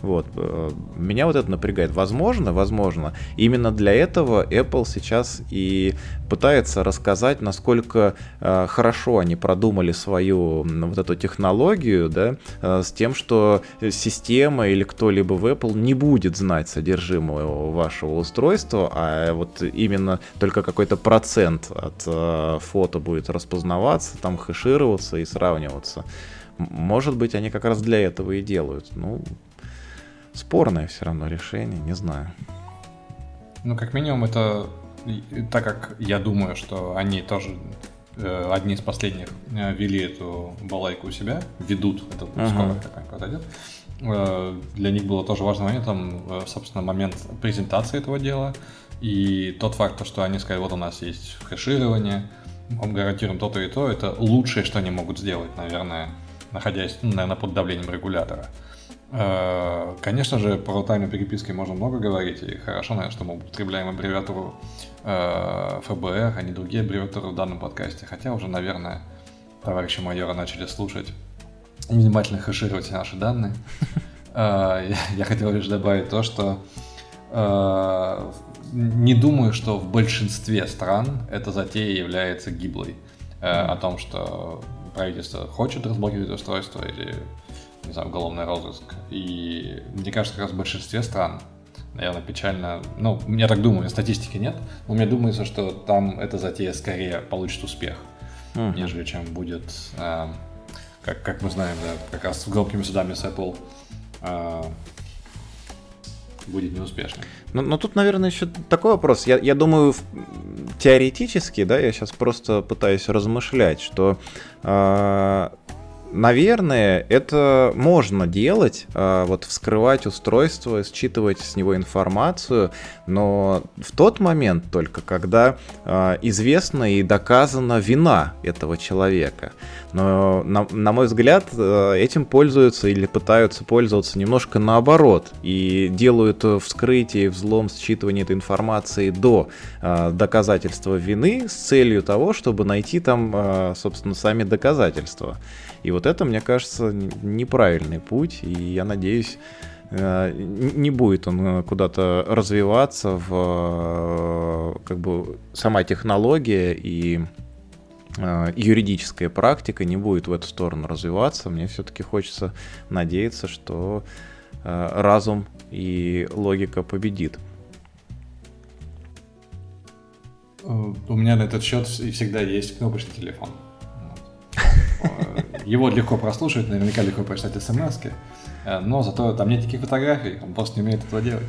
Вот. Э, меня вот это напрягает. Возможно, возможно, именно для этого Apple сейчас и пытается рассказать, насколько э, хорошо они продумали свою вот эту технологию, да, э, с тем, что система или кто-либо в Apple не будет знать содержимого вашего устройства, а вот именно только какой-то процент от фото будет распознаваться, там хэшироваться и сравниваться. Может быть, они как раз для этого и делают. Ну, спорное все равно решение, не знаю. Ну, как минимум, это так как я думаю, что они тоже э, одни из последних э, вели эту балайку у себя, ведут, это uh-huh. скоро произойдет, э, для них было тоже важным моментом, э, собственно, момент презентации этого дела, и тот факт, что они сказали, вот у нас есть хэширование, мы гарантируем то-то и то, это лучшее, что они могут сделать, наверное, находясь, ну, наверное, под давлением регулятора. Э, конечно же, про тайну переписки можно много говорить, и хорошо, наверное, что мы употребляем аббревиатуру э, ФБР, а не другие аббревиатуры в данном подкасте, хотя уже, наверное, товарищи майора начали слушать и внимательно хэшировать наши данные. Э, я хотел лишь добавить то, что не думаю, что в большинстве стран эта затея является гиблой. О том, что правительство хочет разблокировать устройство или не знаю, уголовный розыск. И мне кажется, как раз в большинстве стран, наверное, печально, ну, я так думаю, статистики нет, но мне думается, что там эта затея скорее получит успех, uh-huh. нежели чем будет, э, как, как мы знаем, да, как раз с громкими судами с Apple э, будет неуспешным. Ну, но тут, наверное, еще такой вопрос. Я, я думаю, теоретически, да, я сейчас просто пытаюсь размышлять, что э, Наверное, это можно делать, а, вот вскрывать устройство, считывать с него информацию, но в тот момент только, когда а, известна и доказана вина этого человека. Но, на, на мой взгляд, а, этим пользуются или пытаются пользоваться немножко наоборот и делают вскрытие, взлом, считывание этой информации до доказательства вины с целью того, чтобы найти там, собственно, сами доказательства. И вот это, мне кажется, неправильный путь, и я надеюсь, э, не будет он э, куда-то развиваться в э, как бы сама технология и юридическая практика не будет в эту сторону развиваться. Мне все-таки хочется надеяться, что разум и логика победит. У меня на этот счет всегда есть кнопочный телефон. Его легко прослушать, наверняка легко прочитать смс э, но зато там нет никаких фотографий, он просто не умеет этого делать.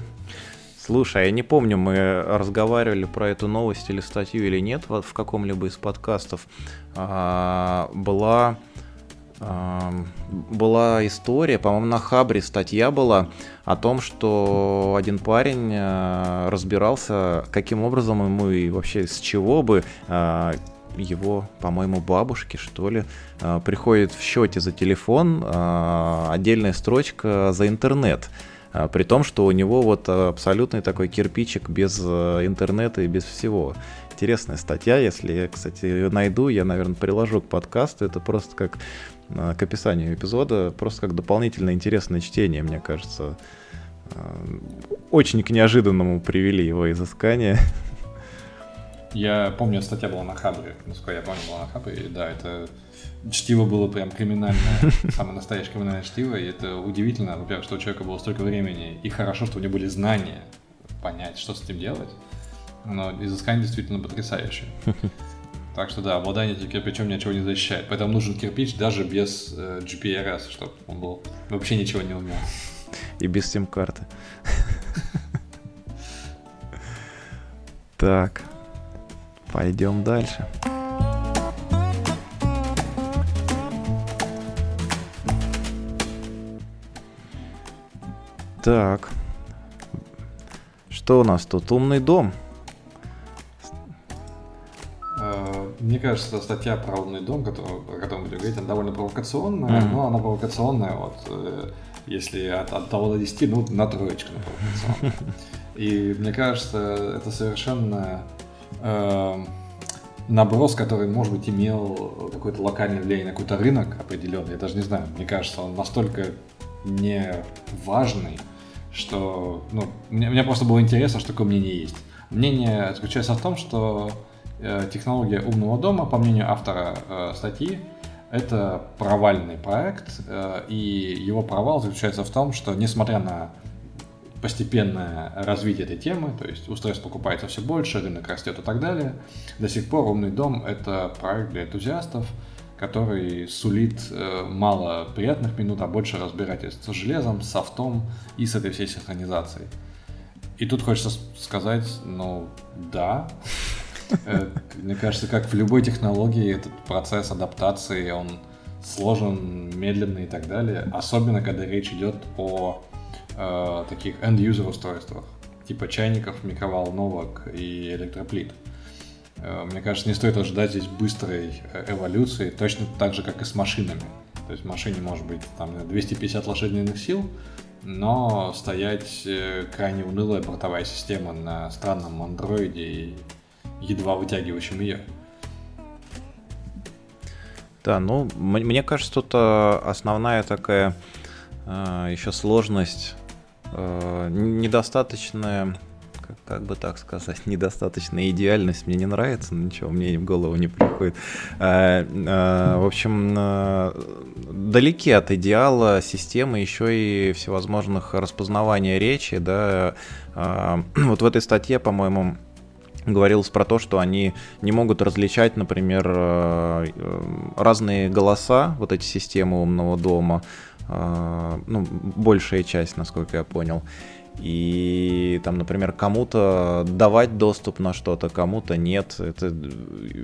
Слушай, я не помню, мы разговаривали про эту новость или статью или нет вот в каком-либо из подкастов. А, была, а, была история, по-моему, на Хабре статья была о том, что один парень а, разбирался, каким образом ему и вообще с чего бы а, его, по-моему, бабушке, что ли, а, приходит в счете за телефон а, отдельная строчка за интернет. А, при том, что у него вот абсолютный такой кирпичик без интернета и без всего. Интересная статья, если я, кстати, найду, я, наверное, приложу к подкасту. Это просто как к описанию эпизода, просто как дополнительное интересное чтение, мне кажется. Очень к неожиданному привели его изыскания. Я помню, статья была на Хабре, насколько я помню, была на Хабре, и да, это чтиво было прям криминальное, самое настоящее криминальное чтиво, и это удивительно, во-первых, что у человека было столько времени, и хорошо, что у него были знания понять, что с этим делать, но изыскание действительно потрясающее. Так что да, обладание этим кирпичом ничего не защищает. Поэтому нужен кирпич даже без э, GPRS, чтобы он был вообще ничего не умел. И без сим-карты. Так. Пойдем дальше. Так. Что у нас тут? Умный дом. А, мне кажется, статья про умный дом, которую, о котором будем говорить, она довольно провокационная, mm-hmm. но она провокационная, вот, э, если от, от того до 10, ну, на троечку на провокационная. И мне кажется, это совершенно наброс, который, может быть, имел какое-то локальное влияние на какой-то рынок определенный, я даже не знаю, мне кажется, он настолько не важный, что, ну, мне, мне просто было интересно, что такое мнение есть. Мнение заключается в том, что э, технология умного дома, по мнению автора э, статьи, это провальный проект, э, и его провал заключается в том, что, несмотря на постепенное развитие этой темы, то есть устройств покупается все больше, рынок растет и так далее. До сих пор «Умный дом» — это проект для энтузиастов, который сулит э, мало приятных минут, а больше разбирательств с железом, с софтом и с этой всей синхронизацией. И тут хочется сказать, ну, да. Э, мне кажется, как в любой технологии, этот процесс адаптации, он сложен, медленный и так далее. Особенно, когда речь идет о э, таких end-user устройствах, типа чайников, микроволновок и электроплит. Э, мне кажется, не стоит ожидать здесь быстрой э, эволюции, точно так же, как и с машинами. То есть в машине может быть там 250 лошадиных сил, но стоять крайне унылая бортовая система на странном андроиде и едва вытягивающем ее. Да, ну, мне кажется, тут основная такая еще сложность, э, недостаточная как бы так сказать, недостаточная идеальность мне не нравится, ничего, мне в голову не приходит. А, а, в общем, а, далеки от идеала системы еще и всевозможных распознавания речи, да, вот в этой статье, по-моему, говорилось про то, что они не могут различать, например, разные голоса, вот эти системы умного дома, ну, большая часть, насколько я понял. И там, например, кому-то давать доступ на что-то, кому-то нет. Это,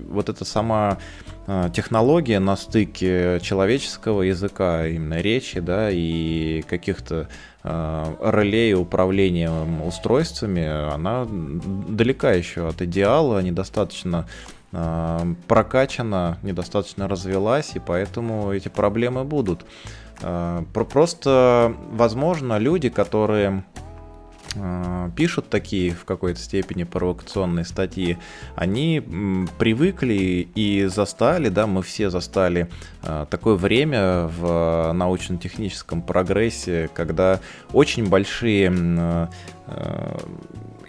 вот эта сама а, технология на стыке человеческого языка, именно речи, да, и каких-то э, ролей управления устройствами, она далека еще от идеала, недостаточно прокачана, недостаточно развелась, и поэтому эти проблемы будут. Э, просто, возможно, люди, которые Э, пишут такие в какой-то степени провокационные статьи, они привыкли и застали, да, мы все застали э, такое время в научно-техническом прогрессе, когда очень большие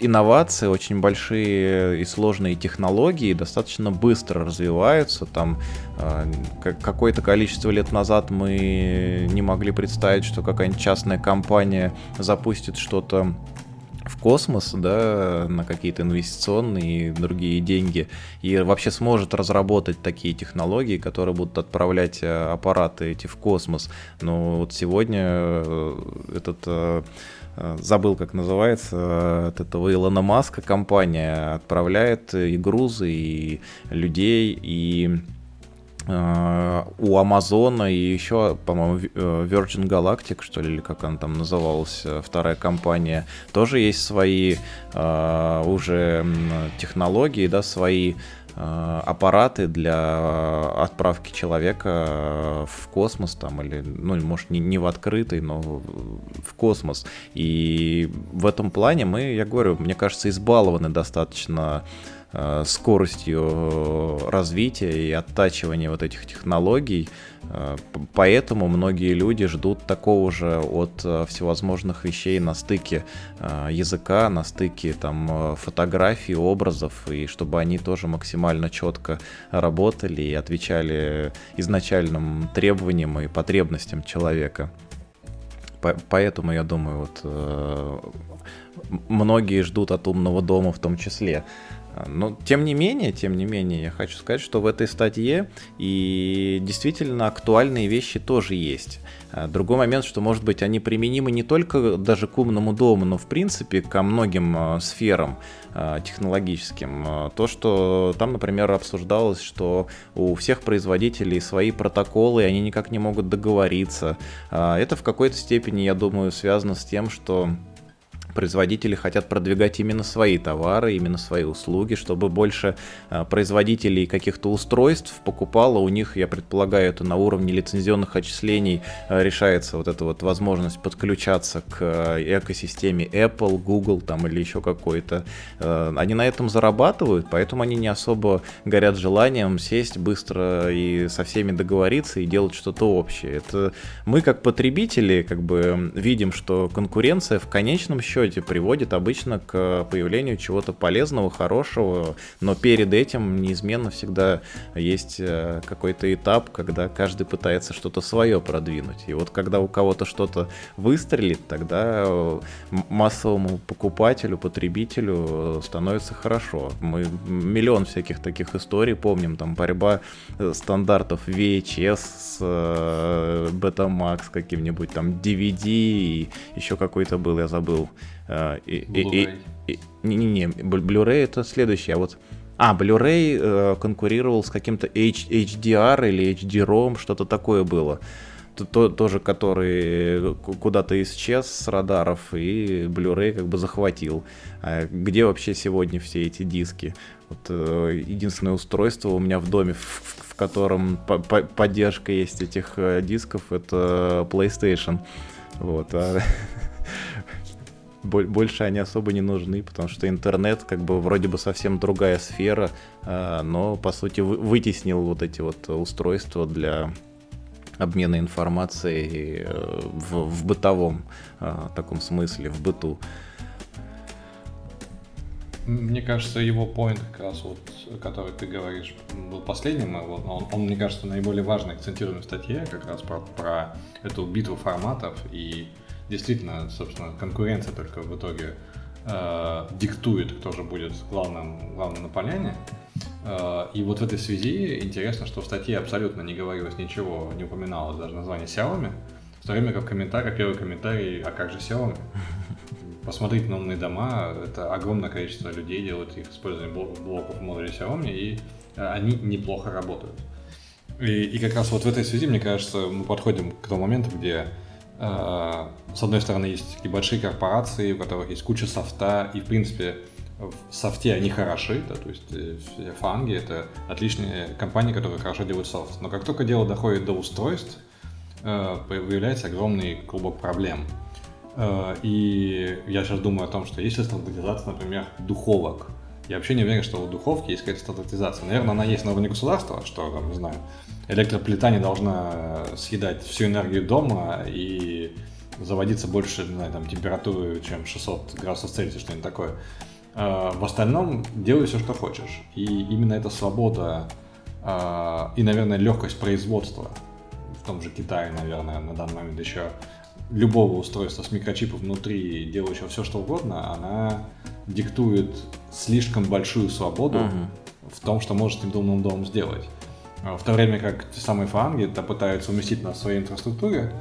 инновации, очень большие и сложные технологии достаточно быстро развиваются. Там какое-то количество лет назад мы не могли представить, что какая-нибудь частная компания запустит что-то в космос, да, на какие-то инвестиционные и другие деньги, и вообще сможет разработать такие технологии, которые будут отправлять э, аппараты эти в космос. Но вот сегодня э, этот э, забыл, как называется, от этого Илона Маска компания отправляет и грузы, и людей, и у Амазона и еще, по-моему, э, Virgin Galactic, что ли, или как она там называлась, э, вторая компания, тоже есть свои uh, уже технологии, да, свои uh, аппараты для отправки человека в космос там, или, ну, может, не, не в открытый, но в космос. И в этом плане мы, я говорю, мне кажется, избалованы достаточно Э, скоростью развития и оттачивания вот этих технологий. Э, поэтому многие люди ждут такого же от э, всевозможных вещей на стыке языка, на стыке там фотографий, образов, и чтобы они тоже максимально четко работали и отвечали изначальным требованиям и потребностям человека. Поэтому, я думаю, вот многие ждут от умного дома в том числе. Но тем не менее, тем не менее, я хочу сказать, что в этой статье и действительно актуальные вещи тоже есть. А, другой момент, что, может быть, они применимы не только даже к умному дому, но, в принципе, ко многим а, сферам а, технологическим. То, что там, например, обсуждалось, что у всех производителей свои протоколы, и они никак не могут договориться. Это в какой-то степени, я думаю, связано с тем, что производители хотят продвигать именно свои товары, именно свои услуги, чтобы больше а, производителей каких-то устройств покупало у них, я предполагаю, это на уровне лицензионных отчислений а, решается вот эта вот возможность подключаться к а, экосистеме Apple, Google там или еще какой-то. Они на этом зарабатывают, поэтому они не особо горят желанием сесть быстро и со всеми договориться и делать что-то общее. Это мы как потребители как бы видим, что конкуренция в конечном счете счете приводит обычно к появлению чего-то полезного, хорошего, но перед этим неизменно всегда есть э, какой-то этап, когда каждый пытается что-то свое продвинуть. И вот когда у кого-то что-то выстрелит, тогда э, массовому покупателю, потребителю становится хорошо. Мы миллион всяких таких историй помним, там борьба э, стандартов VHS с Betamax каким-нибудь, там DVD и еще какой-то был, я забыл Не-не-не, Blu-ray это следующее, а вот... А, Blu-ray э, конкурировал с каким-то HDR или HD-ROM, что-то такое было то, тоже который куда-то исчез с радаров и Blu-ray как бы захватил. А где вообще сегодня все эти диски? Вот, э, единственное устройство у меня в доме, в, в котором по по поддержка есть этих э, дисков, это PlayStation. Вот, а больше они особо не нужны, потому что интернет как бы вроде бы совсем другая сфера, а, но по сути вытеснил вот эти вот устройства для обмена информацией э, в, в бытовом э, таком смысле, в быту. Мне кажется, его поинт как раз вот, который ты говоришь, был последним, он, он, мне кажется, наиболее важный акцентирован в статье, как раз про, про эту битву форматов, и действительно, собственно, конкуренция только в итоге э, диктует, кто же будет главным, главным на поляне. Э, и вот в этой связи интересно, что в статье абсолютно не говорилось ничего, не упоминалось даже название Xiaomi, в то время как в комментариях, первый комментарий, а как же Xiaomi? Посмотреть на умные дома, это огромное количество людей делают их использование блоков в Xiaomi, и э, они неплохо работают. И, и как раз вот в этой связи, мне кажется, мы подходим к тому моменту, где э, с одной стороны есть такие большие корпорации, у которых есть куча софта, и в принципе в софте они хороши, да, то есть э, фанги это отличные компании, которые хорошо делают софт. Но как только дело доходит до устройств, э, появляется огромный клубок проблем. Э, и я сейчас думаю о том, что если стандартизация, например, духовок, я вообще не уверен, что у духовки есть какая-то стандартизация. Наверное, она есть на уровне государства, что, там, не знаю, электроплита не должна съедать всю энергию дома и заводиться больше, знаю, там, температуры, чем 600 градусов Цельсия, что-нибудь такое. А, в остальном делай все, что хочешь. И именно эта свобода а, и, наверное, легкость производства в том же Китае, наверное, на данный момент еще любого устройства с микрочипом внутри, делающего все, что угодно, она диктует слишком большую свободу uh-huh. в том, что может этим умным домом сделать. А, в то время как те самые фанги пытаются уместить на своей инфраструктуре,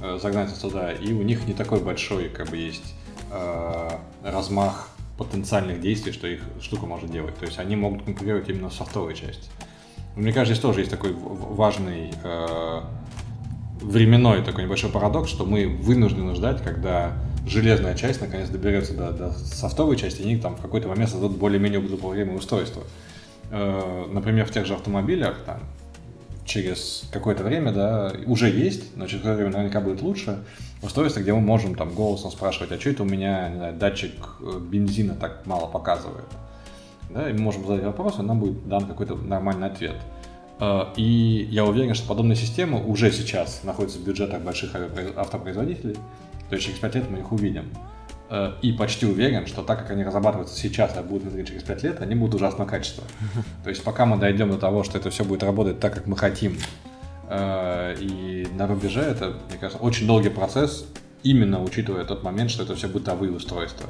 э, загнать туда, и у них не такой большой, как бы, есть э, размах потенциальных действий, что их штука может делать. То есть они могут конкурировать именно с софтовой части. Мне кажется, здесь тоже есть такой важный э, временной такой небольшой парадокс, что мы вынуждены ждать, когда железная часть наконец доберется до, до софтовой части, и они там в какой-то момент создадут более-менее удобоваримое устройство. Э, например, в тех же автомобилях, там, через какое-то время, да, уже есть, но через какое-то время наверняка будет лучше, устройство, где мы можем там голосом спрашивать, а что это у меня, не знаю, датчик э, бензина так мало показывает. Да, и мы можем задать вопрос, и нам будет дан какой-то нормальный ответ. Э, и я уверен, что подобные системы уже сейчас находятся в бюджетах больших автопроизводителей, то есть через 5 лет мы их увидим. Э, и почти уверен, что так как они разрабатываются сейчас, а будут внедрить через 5 лет, они будут ужасного качества. То есть пока мы дойдем до того, что это все будет работать так, как мы хотим, э, и на рубеже это, мне кажется, очень долгий процесс, именно учитывая тот момент, что это все бытовые устройства.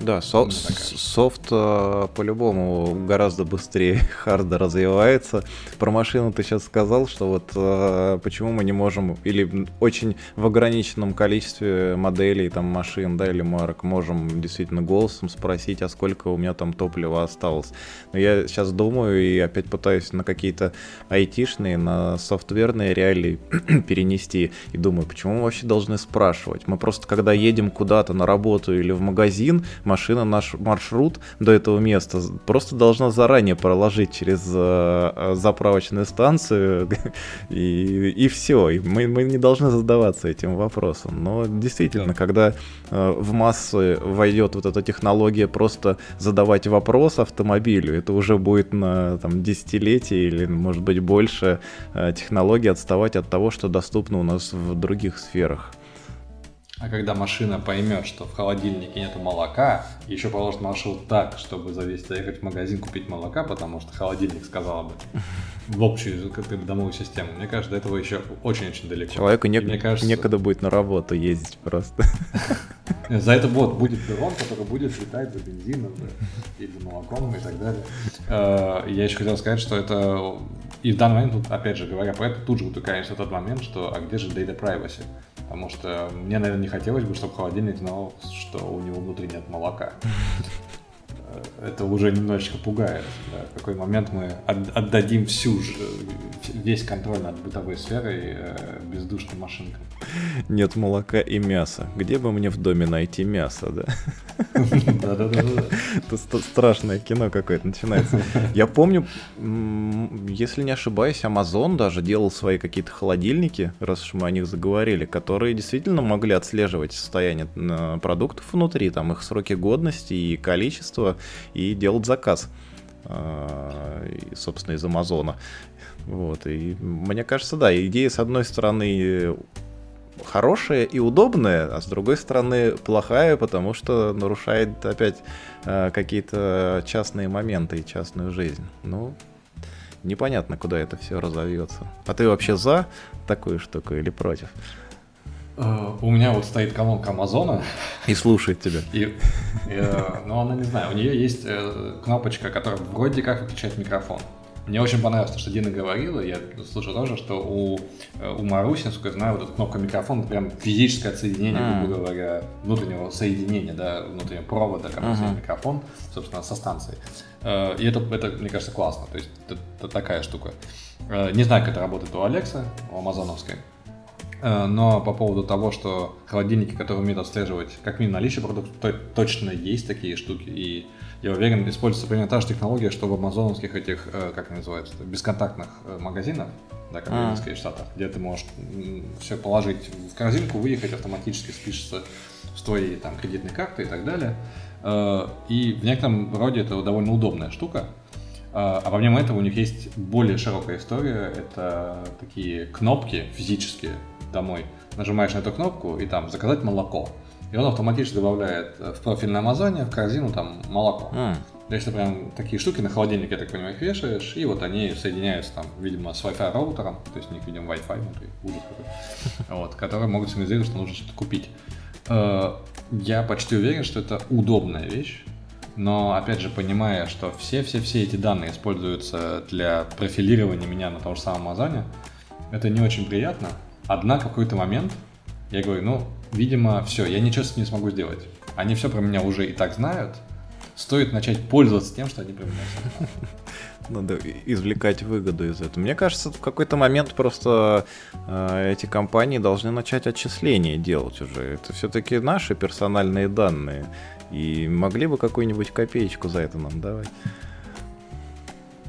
Да, со- софт э, по-любому гораздо быстрее харда развивается. Про машину ты сейчас сказал, что вот э, почему мы не можем, или очень в ограниченном количестве моделей, там, машин, да, или марок, можем действительно голосом спросить, а сколько у меня там топлива осталось. Но я сейчас думаю и опять пытаюсь на какие-то айтишные, на софтверные реалии перенести. И думаю, почему мы вообще должны спрашивать? Мы просто, когда едем куда-то на работу или в магазин, машина наш маршрут до этого места просто должна заранее проложить через э, э заправочную станцию и, и все. И мы, мы не должны задаваться этим вопросом. Но действительно, когда э, в массы войдет вот эта технология просто задавать вопрос автомобилю, это уже будет на там, десятилетие или, может быть, больше технологий отставать от того, что доступно у нас в других сферах. А когда машина поймет, что в холодильнике нету молока, еще положит маршрут так, чтобы завести, заехать в магазин купить молока, потому что холодильник сказал этом, в общую как бы, домовую систему, мне кажется, до этого еще очень-очень далеко. Человеку не... мне кажется... некогда будет на работу ездить просто. За это вот будет дрон, который будет летать за бензином или молоком и так далее. Э, я еще хотел сказать, что это... И в данный момент, опять же, говоря про это, тут же утыкаешься тот момент, что а где же data privacy? Потому что мне, наверное, не хотелось бы, чтобы холодильник знал, что у него внутри нет молока. Это уже немножечко пугает. Да. В какой момент мы отдадим всю, весь контроль над бытовой сферой э, бездушным машинкам. Нет молока и мяса. Где бы мне в доме найти мясо, да? Да-да-да. Это страшное кино какое-то начинается. Я помню, если не ошибаюсь, Amazon даже делал свои какие-то холодильники, раз уж мы о них заговорили, которые действительно могли отслеживать состояние э, продуктов внутри, там их сроки годности и количество, и делать заказ э, собственно, из Амазона. Вот, и мне кажется, да, идея, с одной стороны, хорошая и удобная, а с другой стороны плохая, потому что нарушает опять э, какие-то частные моменты и частную жизнь. Ну, непонятно, куда это все разовьется. А ты вообще за такую штуку или против? Uh, у меня вот стоит колонка Амазона. И слушает тебя. И, и, э, ну, она не знаю, у нее есть э, кнопочка, которая вроде как выключает микрофон. Мне очень понравилось то, что Дина говорила, я слышал тоже, что у, э, у Маруси, насколько я знаю, вот эта кнопка микрофона, это прям физическое отсоединение, mm. грубо говоря, внутреннего соединения, да, внутреннего провода, который uh-huh. микрофон, собственно, со станцией. Э, и это, это, мне кажется, классно, то есть это, это такая штука. Э, не знаю, как это работает у Алекса, у амазоновской, но по поводу того, что холодильники, которые умеют отслеживать как минимум наличие продуктов, то, точно есть такие штуки, и я уверен, используется примерно та же технология, что в амазоновских этих, э, как они называются, бесконтактных э, магазинах, да, как в а. Штатах, где ты можешь все положить в корзинку, выехать автоматически, спишется с твоей там кредитной карты и так далее. Э, и в некотором роде это довольно удобная штука. А помимо этого у них есть более широкая история. Это такие кнопки физические домой. Нажимаешь на эту кнопку и там заказать молоко и он автоматически добавляет э, в профиль на Амазоне, в корзину там молоко. Mm. То есть ты прям такие штуки на холодильник, я так понимаю, их вешаешь, и вот они соединяются там, видимо, с Wi-Fi роутером, то есть у них, видимо, Wi-Fi внутри, ужас какой, вот, которые могут сигнализировать, что нужно что-то купить. Э, я почти уверен, что это удобная вещь, но, опять же, понимая, что все-все-все эти данные используются для профилирования меня на том же самом Амазоне, это не очень приятно. Однако в какой-то момент я говорю, ну, видимо, все, я ничего с ним не смогу сделать. Они все про меня уже и так знают. Стоит начать пользоваться тем, что они про меня знают. Надо извлекать выгоду из этого. Мне кажется, в какой-то момент просто э, эти компании должны начать отчисления делать уже. Это все-таки наши персональные данные. И могли бы какую-нибудь копеечку за это нам давать.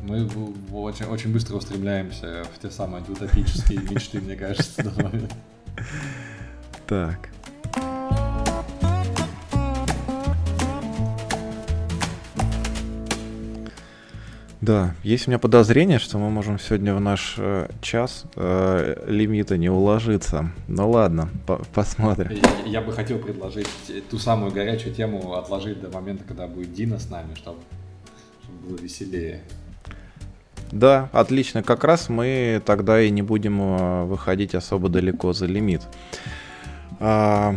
Мы очень, очень быстро устремляемся в те самые утопические мечты, мне кажется, момент. Так. Да, есть у меня подозрение, что мы можем сегодня в наш э, час э, лимита не уложиться. Ну ладно, по посмотрим. Я, я бы хотел предложить ту самую горячую тему отложить до момента, когда будет Дина с нами, чтобы, чтобы было веселее. Да, отлично. Как раз мы тогда и не будем э, выходить особо далеко за лимит. А,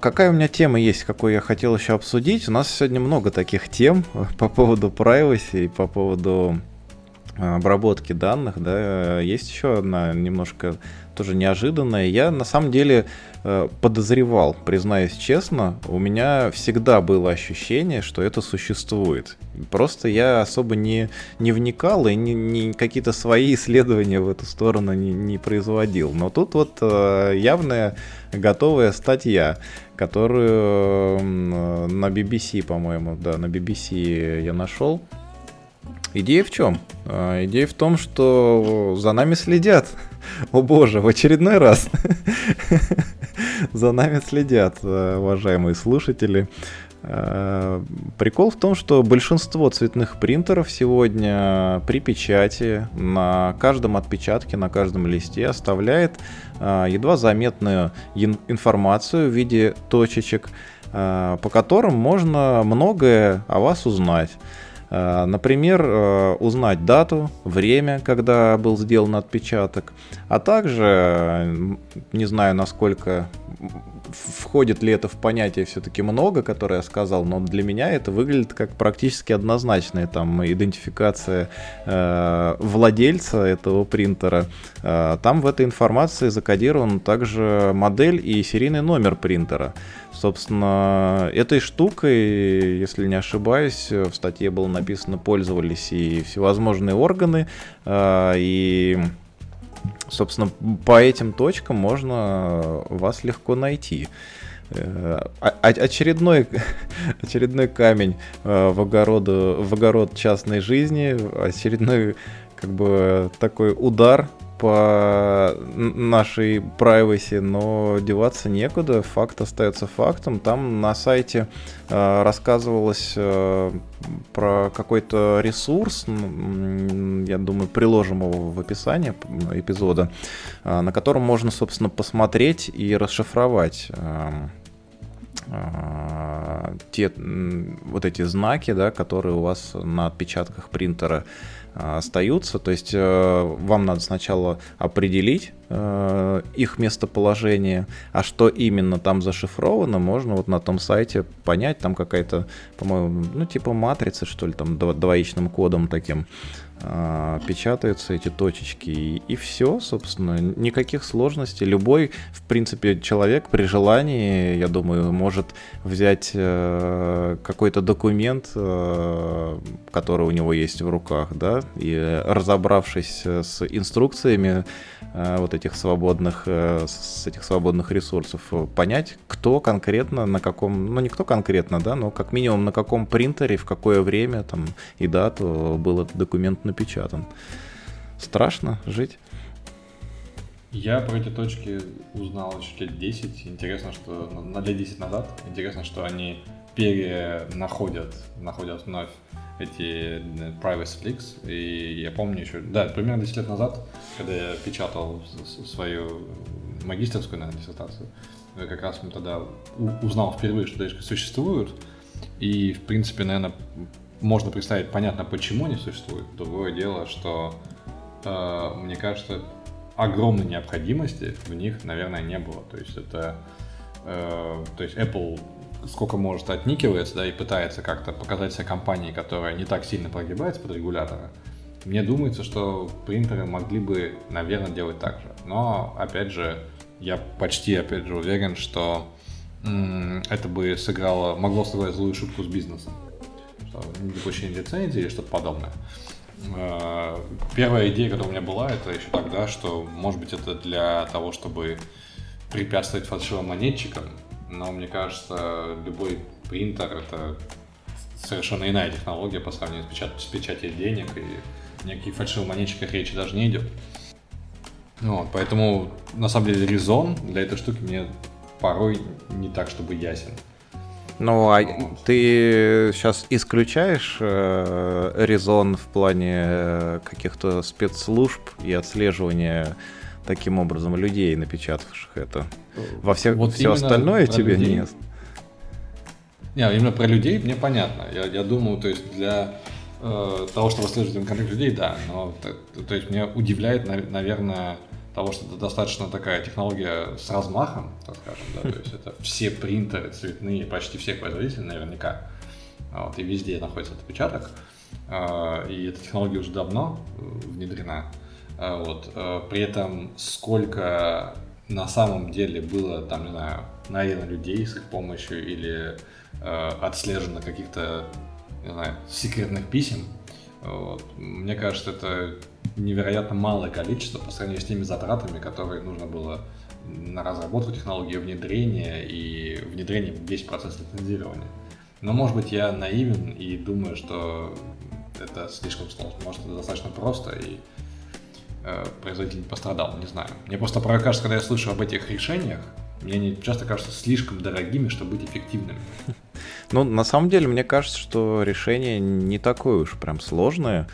какая у меня тема есть, какую я хотел еще обсудить? У нас сегодня много таких тем по поводу privacy и по поводу а, обработки данных, да, есть еще одна немножко тоже неожиданная. Я на самом деле э, подозревал, признаюсь честно, у меня всегда было ощущение, что это существует. Просто я особо не, не вникал и не, не какие-то свои исследования в эту сторону не, не производил. Но тут вот э, явная готовая статья, которую на BBC, по-моему, да, на BBC я нашел. Идея в чем? Идея в том, что за нами следят. О боже, в очередной раз. За нами следят, э, уважаемые слушатели. Э, прикол в том, что большинство цветных принтеров сегодня при печати на каждом отпечатке, на каждом листе оставляет э, едва заметную информацию в виде точечек, по которым можно многое о вас узнать. Э, например, э, узнать дату, время, когда был сделан отпечаток, а также, не знаю насколько входит ли это в понятие все-таки много, которое я сказал, но для меня это выглядит как практически однозначная там идентификация э, владельца этого принтера. Э, там в этой информации закодирован также модель и серийный номер принтера. Собственно, этой штукой, если не ошибаюсь, в статье было написано, пользовались и всевозможные органы, э, и собственно, по этим точкам можно вас легко найти. Э, очередной, очередной камень э, в, огороду, в огород частной жизни, очередной как бы такой удар по нашей privacy, но деваться некуда, факт остается фактом. Там на сайте э, рассказывалось э, про какой-то ресурс, я думаю, приложим его в описании эпизода, э, на котором можно, собственно, посмотреть и расшифровать э, э, те вот эти знаки, да, которые у вас на отпечатках принтера остаются. То есть э, вам надо сначала определить э, их местоположение, а что именно там зашифровано, можно вот на том сайте понять. Там какая-то, по-моему, ну типа матрица, что ли, там двоичным кодом таким а, печатаются эти точечки, и, и все, собственно, никаких сложностей. Любой, в принципе, человек при желании, я думаю, может взять э, какой-то документ, э, который у него есть в руках, да, и разобравшись с инструкциями э, вот этих свободных, э, с этих свободных ресурсов, понять, кто конкретно, на каком, ну не кто конкретно, да, но как минимум на каком принтере, в какое время там и дату был этот документ напечатан. Страшно жить. Я про эти точки узнал еще лет 10. Интересно, что на лет 10 назад, интересно, что они перенаходят, находят вновь эти э, privacy leaks. И я помню еще, да, примерно 10 лет назад, когда я печатал свою магистрскую, наверное, диссертацию, как раз тогда узнал впервые, что точки существуют. И, в принципе, наверное, можно представить, понятно, почему они существуют. Другое дело, что, э, мне кажется, огромной необходимости в них, наверное, не было. То есть это, э, то есть Apple сколько может отникивается, да, и пытается как-то показать себя компанией, которая не так сильно прогибается под регулятора. Мне думается, что принтеры могли бы, наверное, делать так же. Но, опять же, я почти, опять же, уверен, что м- это бы сыграло, могло сыграть злую шутку с бизнесом недопущение лицензии или что-то подобное. Э, первая идея, которая у меня была, это еще тогда, что, может быть, это для того, чтобы препятствовать фальшивым монетчикам, но мне кажется, любой принтер — это совершенно иная технология по сравнению с, печат... с печатью денег, и ни о каких фальшивых монетчиках речи даже не идет. Вот, поэтому, на самом деле, резон для этой штуки мне порой не так, чтобы ясен. Ну, а ты сейчас исключаешь э, резон в плане э, каких-то спецслужб и отслеживания таким образом людей, напечатавших это? Во все, вот все остальное тебе людей... нет? Не, именно про людей мне понятно. Я, я думаю, то есть для э, того, чтобы отслеживать конкретных людей, да. Но то, то есть меня удивляет, наверное, того, что это достаточно такая технология с размахом, так скажем, да, то есть это все принтеры цветные, почти всех производителей наверняка, вот, и везде находится отпечаток, а, и эта технология уже давно э, внедрена, а, вот, э, при этом сколько на самом деле было, там, не знаю, найдено людей с их помощью или э, отслежено каких-то, не знаю, секретных писем, вот. Мне кажется, это невероятно малое количество по сравнению с теми затратами, которые нужно было на разработку технологии внедрения и внедрение весь процесс лицензирования. Но, может быть, я наивен и думаю, что это слишком сложно. Может, это достаточно просто, и э, производитель пострадал, не знаю. Мне просто порой кажется, когда я слышу об этих решениях, мне они часто кажутся слишком дорогими, чтобы быть эффективными. Ну, на самом деле, мне кажется, что решение не такое уж прям сложное.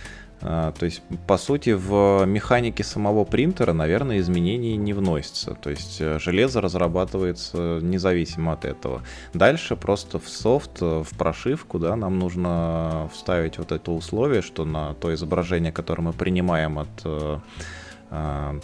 А, то есть, по сути, в механике самого принтера, наверное, изменений не вносится. То есть, э, железо разрабатывается независимо от этого. Дальше просто в софт, э, в прошивку, да, нам нужно вставить вот это условие, что на то изображение, которое мы принимаем от э,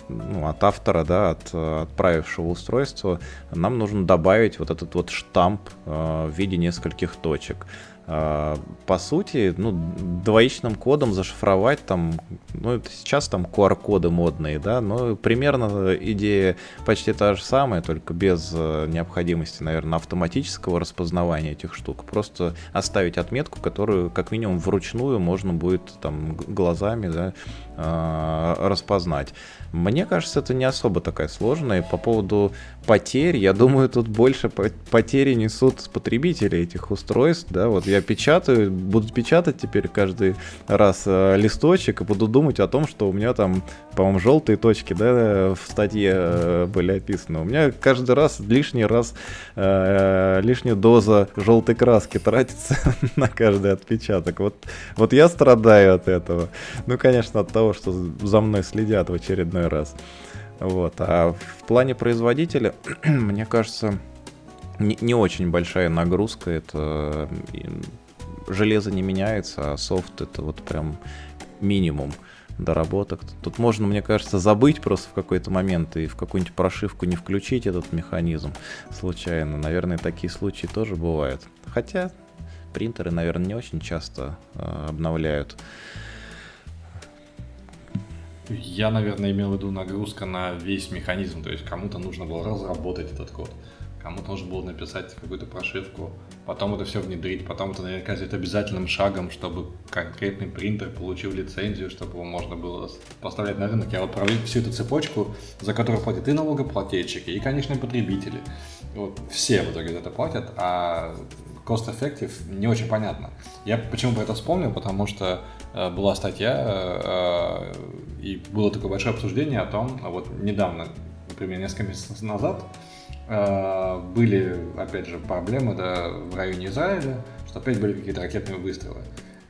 ну, от автора, да, от отправившего устройство, нам нужно добавить вот этот вот штамп в виде нескольких точек. А, по сути, ну, двоичным кодом зашифровать там, ну, сейчас там QR-коды модные, да, но примерно идея почти та же самая, только без э, необходимости, наверное, автоматического распознавания этих штук. Просто оставить отметку, которую как минимум вручную можно будет там глазами, да, а, распознать. Мне кажется, это не особо такая сложная. По поводу потерь, я думаю, тут больше потери несут потребители этих устройств. Да, вот я печатаю, буду печатать теперь каждый раз э, листочек и буду думать о том, что у меня там, по-моему, желтые точки, да, в статье э, были описаны. У меня каждый раз лишний раз э, лишняя доза желтой краски тратится на каждый отпечаток. Вот, вот я страдаю от этого. Ну, конечно, от того, что за мной следят в очередной раз. Вот. А в плане производителя, мне кажется, не, не очень большая нагрузка. Это железо не меняется, а софт это вот прям минимум доработок. Тут можно, мне кажется, забыть просто в какой-то момент и в какую-нибудь прошивку не включить этот механизм случайно. Наверное, такие случаи тоже бывают. Хотя принтеры, наверное, не очень часто э, обновляют. Я, наверное, имел в виду нагрузка на весь механизм, то есть кому-то нужно было разработать этот код, кому-то нужно было написать какую-то прошивку, потом это все внедрить, потом это наверняка сделать обязательным шагом, чтобы конкретный принтер получил лицензию, чтобы его можно было поставлять на рынок. Я вот провел всю эту цепочку, за которую платят и налогоплательщики, и, конечно, потребители. Вот все в итоге за это платят, а cost-effective не очень понятно. Я почему бы это вспомнил, потому что э, была статья, э, и было такое большое обсуждение о том, вот недавно, например, несколько месяцев назад, э, были, опять же, проблемы да, в районе Израиля, что опять были какие-то ракетные выстрелы.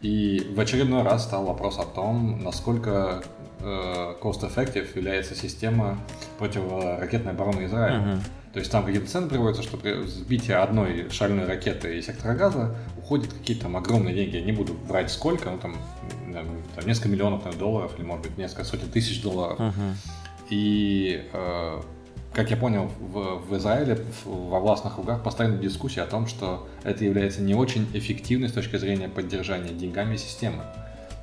И в очередной раз стал вопрос о том, насколько э, cost-effective является система противоракетной обороны Израиля. Uh-huh. То есть там какие-то цены приводятся, что при сбитии одной шальной ракеты из сектора газа уходят какие-то там огромные деньги. Я не буду врать сколько, ну там, там несколько миллионов наверное, долларов или может быть несколько сотен тысяч долларов. Uh-huh. И э, как я понял, в, в Израиле во властных кругах постоянно дискуссия о том, что это является не очень эффективной с точки зрения поддержания деньгами системы.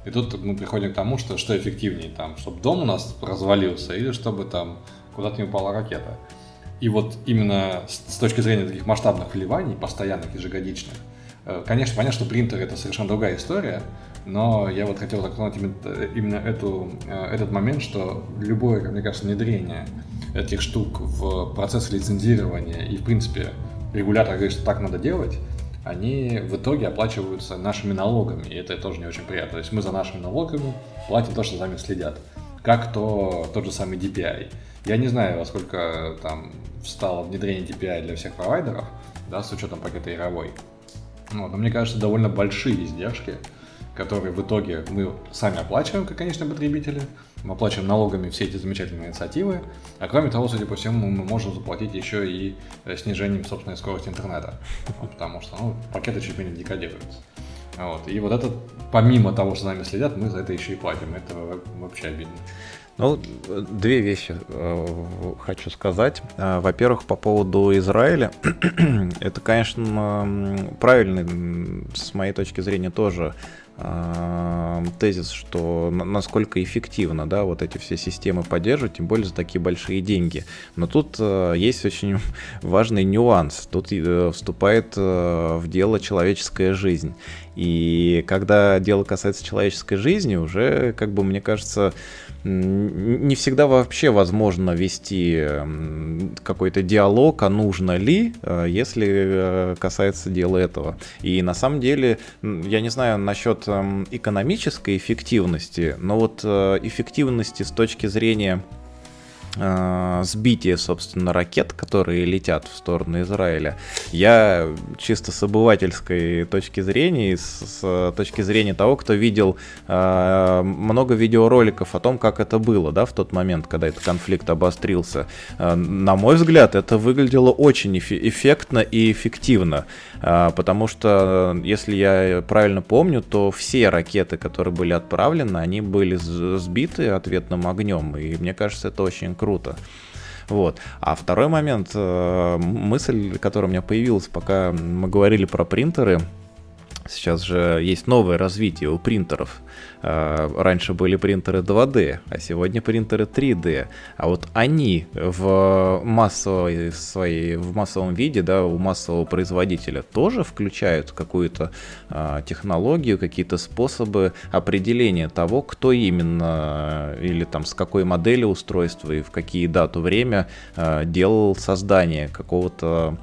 И тут мы приходим к тому, что что эффективнее, там, чтобы дом у нас развалился или чтобы там куда-то не упала ракета. И вот именно с точки зрения таких масштабных вливаний, постоянных, ежегодичных, э, конечно, понятно, что принтер это совершенно другая история, но я вот хотел затронуть именно, именно эту, э, этот момент, что любое, как мне кажется, внедрение этих штук в процесс лицензирования и, в принципе, регулятор говорит, что так надо делать, они в итоге оплачиваются нашими налогами, и это тоже не очень приятно. То есть мы за нашими налогами платим то, что за нами следят. Как то тот же самый DPI. Я не знаю, во сколько там встало внедрение DPI для всех провайдеров, да, с учетом пакета Яровой. Вот, но мне кажется, довольно большие издержки, которые в итоге мы сами оплачиваем, как конечные потребители, мы оплачиваем налогами все эти замечательные инициативы, а кроме того, судя по всему, мы можем заплатить еще и э, снижением собственной скорости интернета, потому что ну, пакеты чуть менее декодируются. Вот. И вот это, помимо того, что за нами следят, мы за это еще и платим. Это вообще обидно. Ну, две вещи э, хочу сказать. Э, во-первых, по поводу Израиля. Это, конечно, правильный, с моей точки зрения, тоже э, тезис, что насколько эффективно, да, вот эти все системы поддерживать, тем более за такие большие деньги. Но тут есть очень важный нюанс. Тут вступает в дело человеческая жизнь. И когда дело касается человеческой жизни, уже, как бы, мне кажется, не всегда вообще возможно вести какой-то диалог, а нужно ли, э, если э, касается дела этого. И на самом деле, я не знаю насчет экономической эффективности, но вот э, эффективности с точки зрения сбитие, собственно, ракет, которые летят в сторону Израиля, я чисто с обывательской точки зрения, с, с точки зрения того, кто видел э, много видеороликов о том, как это было, да, в тот момент, когда этот конфликт обострился, э, на мой взгляд, это выглядело очень эффектно и эффективно, э, потому что, если я правильно помню, то все ракеты, которые были отправлены, они были сбиты ответным огнем, и мне кажется, это очень круто. Вот. А второй момент, э, мысль, которая у меня появилась, пока мы говорили про принтеры, Сейчас же есть новое развитие у принтеров. А, раньше были принтеры 2D, а сегодня принтеры 3D. А вот они в массовой своей, в массовом виде, да, у массового производителя тоже включают какую-то а, технологию, какие-то способы определения того, кто именно или там с какой модели устройства и в какие дату время а, делал создание какого-то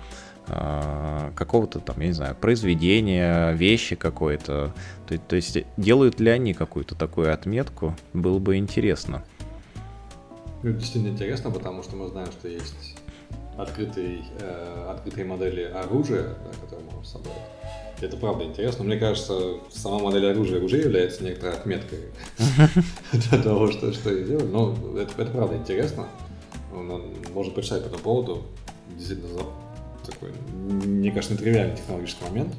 какого-то там, я не знаю, произведения, вещи какой-то. То, то есть делают ли они какую-то такую отметку, было бы интересно. Ну, действительно интересно, потому что мы знаем, что есть открытые, э, открытые модели оружия, да, которые можно собрать. Это правда интересно. Мне кажется, сама модель оружия уже является некоторой отметкой того, что, я делаю. Но это правда интересно. Можно почитать по этому поводу. Действительно такой, мне кажется, нетривиальный технологический момент.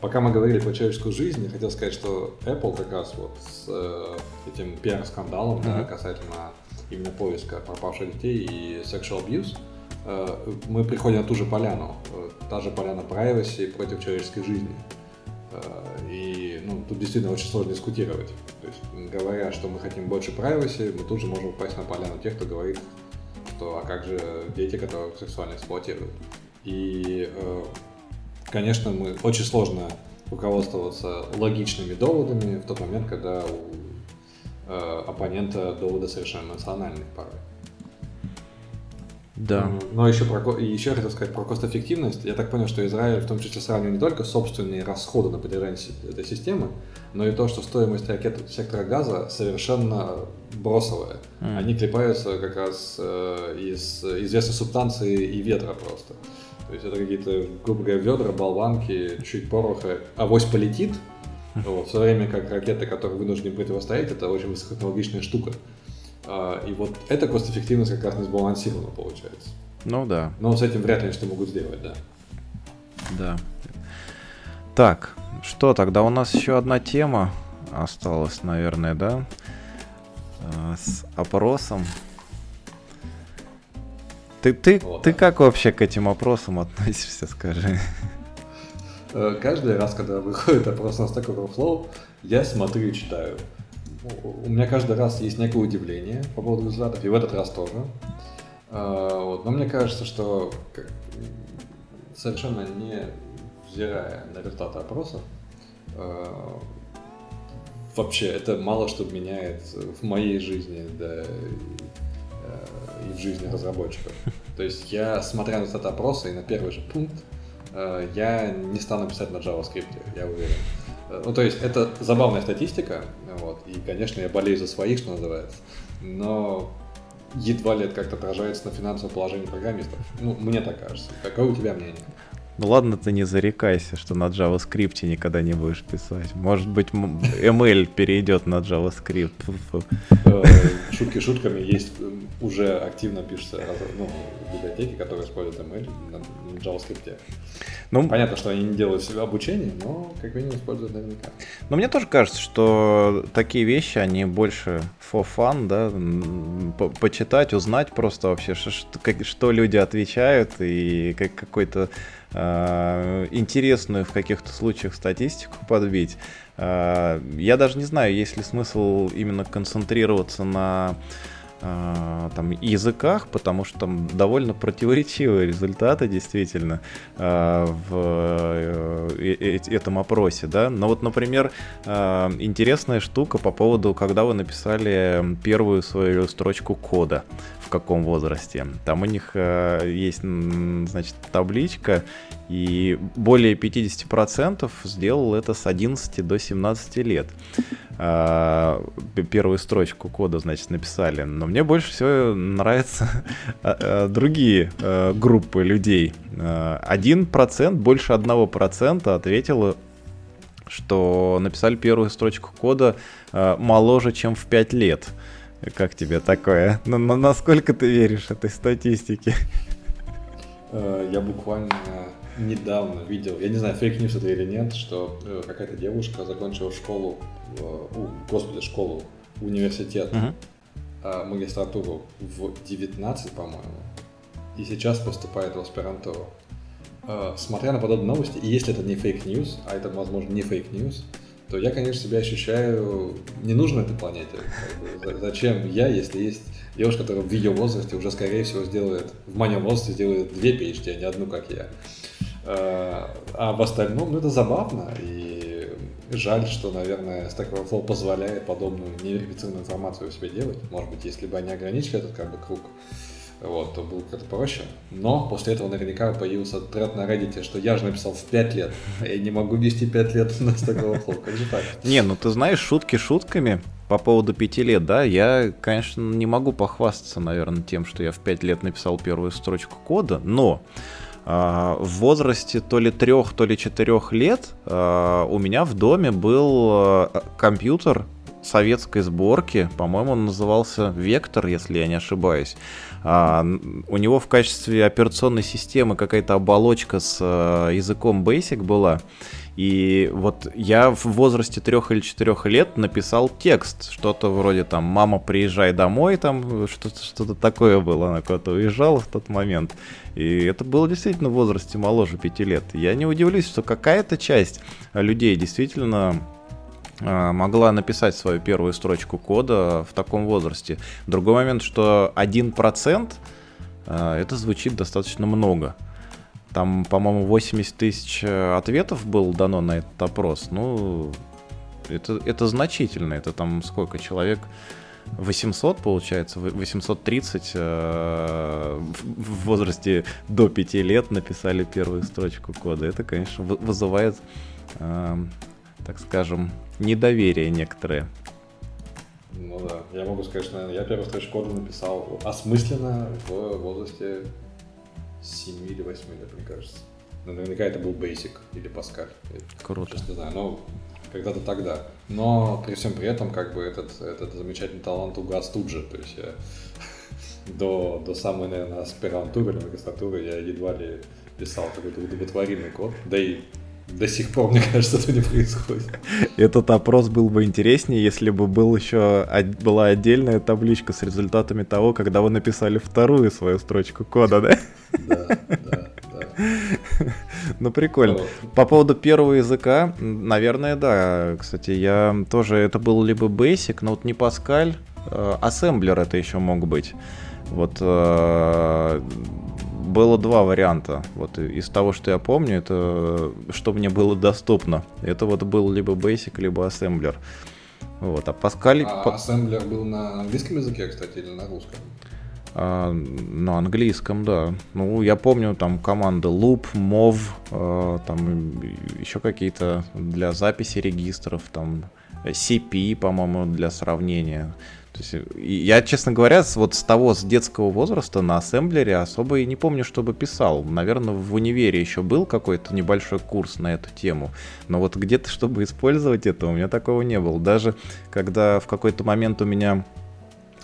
Пока мы говорили про человеческую жизнь, я хотел сказать, что Apple как раз вот с э, этим пиар-скандалом mm-hmm. да, касательно именно поиска пропавших детей и sexual abuse, э, мы приходим на ту же поляну, э, та же поляна privacy против человеческой жизни. Э, и ну, тут действительно очень сложно дискутировать. То есть, говоря, что мы хотим больше privacy, мы тут же можем упасть на поляну тех, кто говорит, что а как же дети, которые сексуально эксплуатируют. И, э, конечно, мы очень сложно руководствоваться логичными доводами в тот момент, когда у э, оппонента доводы совершенно эмоциональные порой. Да. Но еще, про, еще хотел сказать про кост-эффективность. Я так понял, что Израиль в том числе сравнивает не только собственные расходы на поддержание этой системы, но и то, что стоимость ракет сектора газа совершенно бросовая. Mm. Они клепаются как раз э, из известной субстанции и ветра просто. То есть это какие-то, грубо говоря, ведра, болванки, чуть пороха, авось полетит. Вот, в то время как ракеты, которые вынуждены противостоять, это очень высокотехнологичная штука. А, и вот эта кост-эффективность как раз не сбалансирована получается. Ну да. Но с этим вряд ли что могут сделать, да. Да. Так, что тогда у нас еще одна тема осталась, наверное, да? А, с опросом. Ты, ты, вот. ты как вообще к этим опросам относишься, скажи? Э, каждый раз, когда выходит опрос на Stack Overflow, я смотрю и читаю. У меня каждый раз есть некое удивление по поводу результатов, и в этот раз тоже. Э, вот. Но мне кажется, что совершенно не взирая на результаты опроса, э, вообще это мало что меняет в моей жизни, да, в жизни разработчиков. То есть я, смотря на этот опрос и на первый же пункт, э, я не стану писать на JavaScript, я уверен. Э, ну, то есть это забавная статистика, вот, и, конечно, я болею за своих, что называется, но едва ли это как-то отражается на финансовом положении программистов. Ну, мне так кажется. Какое у тебя мнение? Ну ладно, ты не зарекайся, что на JavaScript никогда не будешь писать. Может быть, ML перейдет на JavaScript. Э, шутки шутками есть, уже активно пишутся ну, библиотеки, которые используют ML на JavaScript. Ну, Понятно, что они не делают себе обучение, но как минимум используют наверняка. Но мне тоже кажется, что такие вещи, они больше for fun, да, по почитать, узнать просто вообще, что, что люди отвечают и как какой-то Э, интересную в каких-то случаях статистику подбить. Э, я даже не знаю, есть ли смысл именно концентрироваться на э, там, языках, потому что там довольно противоречивые результаты действительно в этом опросе, да. Но вот, например, интересная штука по поводу, когда вы написали первую свою строчку кода в каком возрасте. Там у них э, есть, значит, табличка, и более 50% сделал это с 11 до 17 лет. э, первую строчку кода, значит, написали. Но мне больше всего нравятся э, другие э, группы людей. Один процент, больше одного процента ответило что написали первую строчку кода э, моложе, чем в 5 лет. Как тебе такое? На, на, насколько ты веришь этой статистике? Э, я буквально недавно видел, я не знаю, fake news это или нет, что э, какая-то девушка закончила школу, э, господи, школу, университет, uh-huh. магистратуру в 19, по-моему, и сейчас поступает в аспирантуру. Смотря на подобные новости, и если это не fake news, а это, возможно, не fake news, то я, конечно, себя ощущаю не нужно этой планете. Как бы, зачем я, если есть девушка, которая в ее возрасте уже, скорее всего, сделает, в моем возрасте сделает две PhD, а не одну, как я. А, а в остальном, ну, это забавно, и жаль, что, наверное, Stack Overflow позволяет подобную неверифицированную информацию у себя делать. Может быть, если бы они ограничили этот как бы круг, вот, то было как-то проще. Но после этого наверняка появился тред на Reddit, что я же написал в 5 лет, а я не могу вести 5 лет на Stack Overflow. Как же так? Не, ну ты знаешь, шутки шутками по поводу 5 лет, да, я, конечно, не могу похвастаться, наверное, тем, что я в 5 лет написал первую строчку кода, но а, в возрасте то ли трех, то ли четырех лет а, у меня в доме был а, компьютер советской сборки, по-моему, он назывался Вектор, если я не ошибаюсь. А, у него в качестве операционной системы какая-то оболочка с а, языком Basic была. И вот я в возрасте трех или четырех лет написал текст, что-то вроде там «Мама, приезжай домой», там что-то что такое было, она куда-то уезжала в тот момент. И это было действительно в возрасте моложе пяти лет. Я не удивлюсь, что какая-то часть людей действительно могла написать свою первую строчку кода в таком возрасте. Другой момент, что 1% а, это звучит достаточно много. Там, по-моему, 80 тысяч э, ответов было дано на этот опрос. Ну, это, это значительно. Это там сколько человек? 800, получается, 830 э, в возрасте до 5 лет написали первую строчку кода. Это, конечно, вызывает, э, так скажем, недоверие некоторое. Ну да, я могу сказать, что, наверное, я первую строчку кода написал осмысленно в возрасте 7 или 8 лет, мне кажется. Но наверняка это был Basic или Pascal. Круто. Сейчас не знаю, но когда-то тогда. Но при всем при этом, как бы, этот, этот замечательный талант угас тут же. То есть я до, до самой, наверное, аспирантуры или магистратуры я едва ли писал какой-то удовлетворимый код. Да и до сих пор, мне кажется, это не происходит. Этот опрос был бы интереснее, если бы был еще, была отдельная табличка с результатами того, когда вы написали вторую свою строчку кода, да? Да, да, да. Ну, прикольно. По поводу первого языка, наверное, да. Кстати, я тоже, это был либо Basic, но вот не Pascal, ассемблер это еще мог быть. Вот э, было два варианта. Вот из того, что я помню, это что мне было доступно. Это вот был либо Basic, либо Assembler. Вот, а Pascal... А Assembler был на английском языке, кстати, или на русском? А, на английском, да. Ну, я помню там команды Loop, Mov, а, там еще какие-то для записи регистров, там CP, по-моему, для сравнения. То есть, я, честно говоря, вот с того, с детского возраста на ассемблере особо и не помню, чтобы писал. Наверное, в универе еще был какой-то небольшой курс на эту тему. Но вот где-то, чтобы использовать это, у меня такого не было. Даже когда в какой-то момент у меня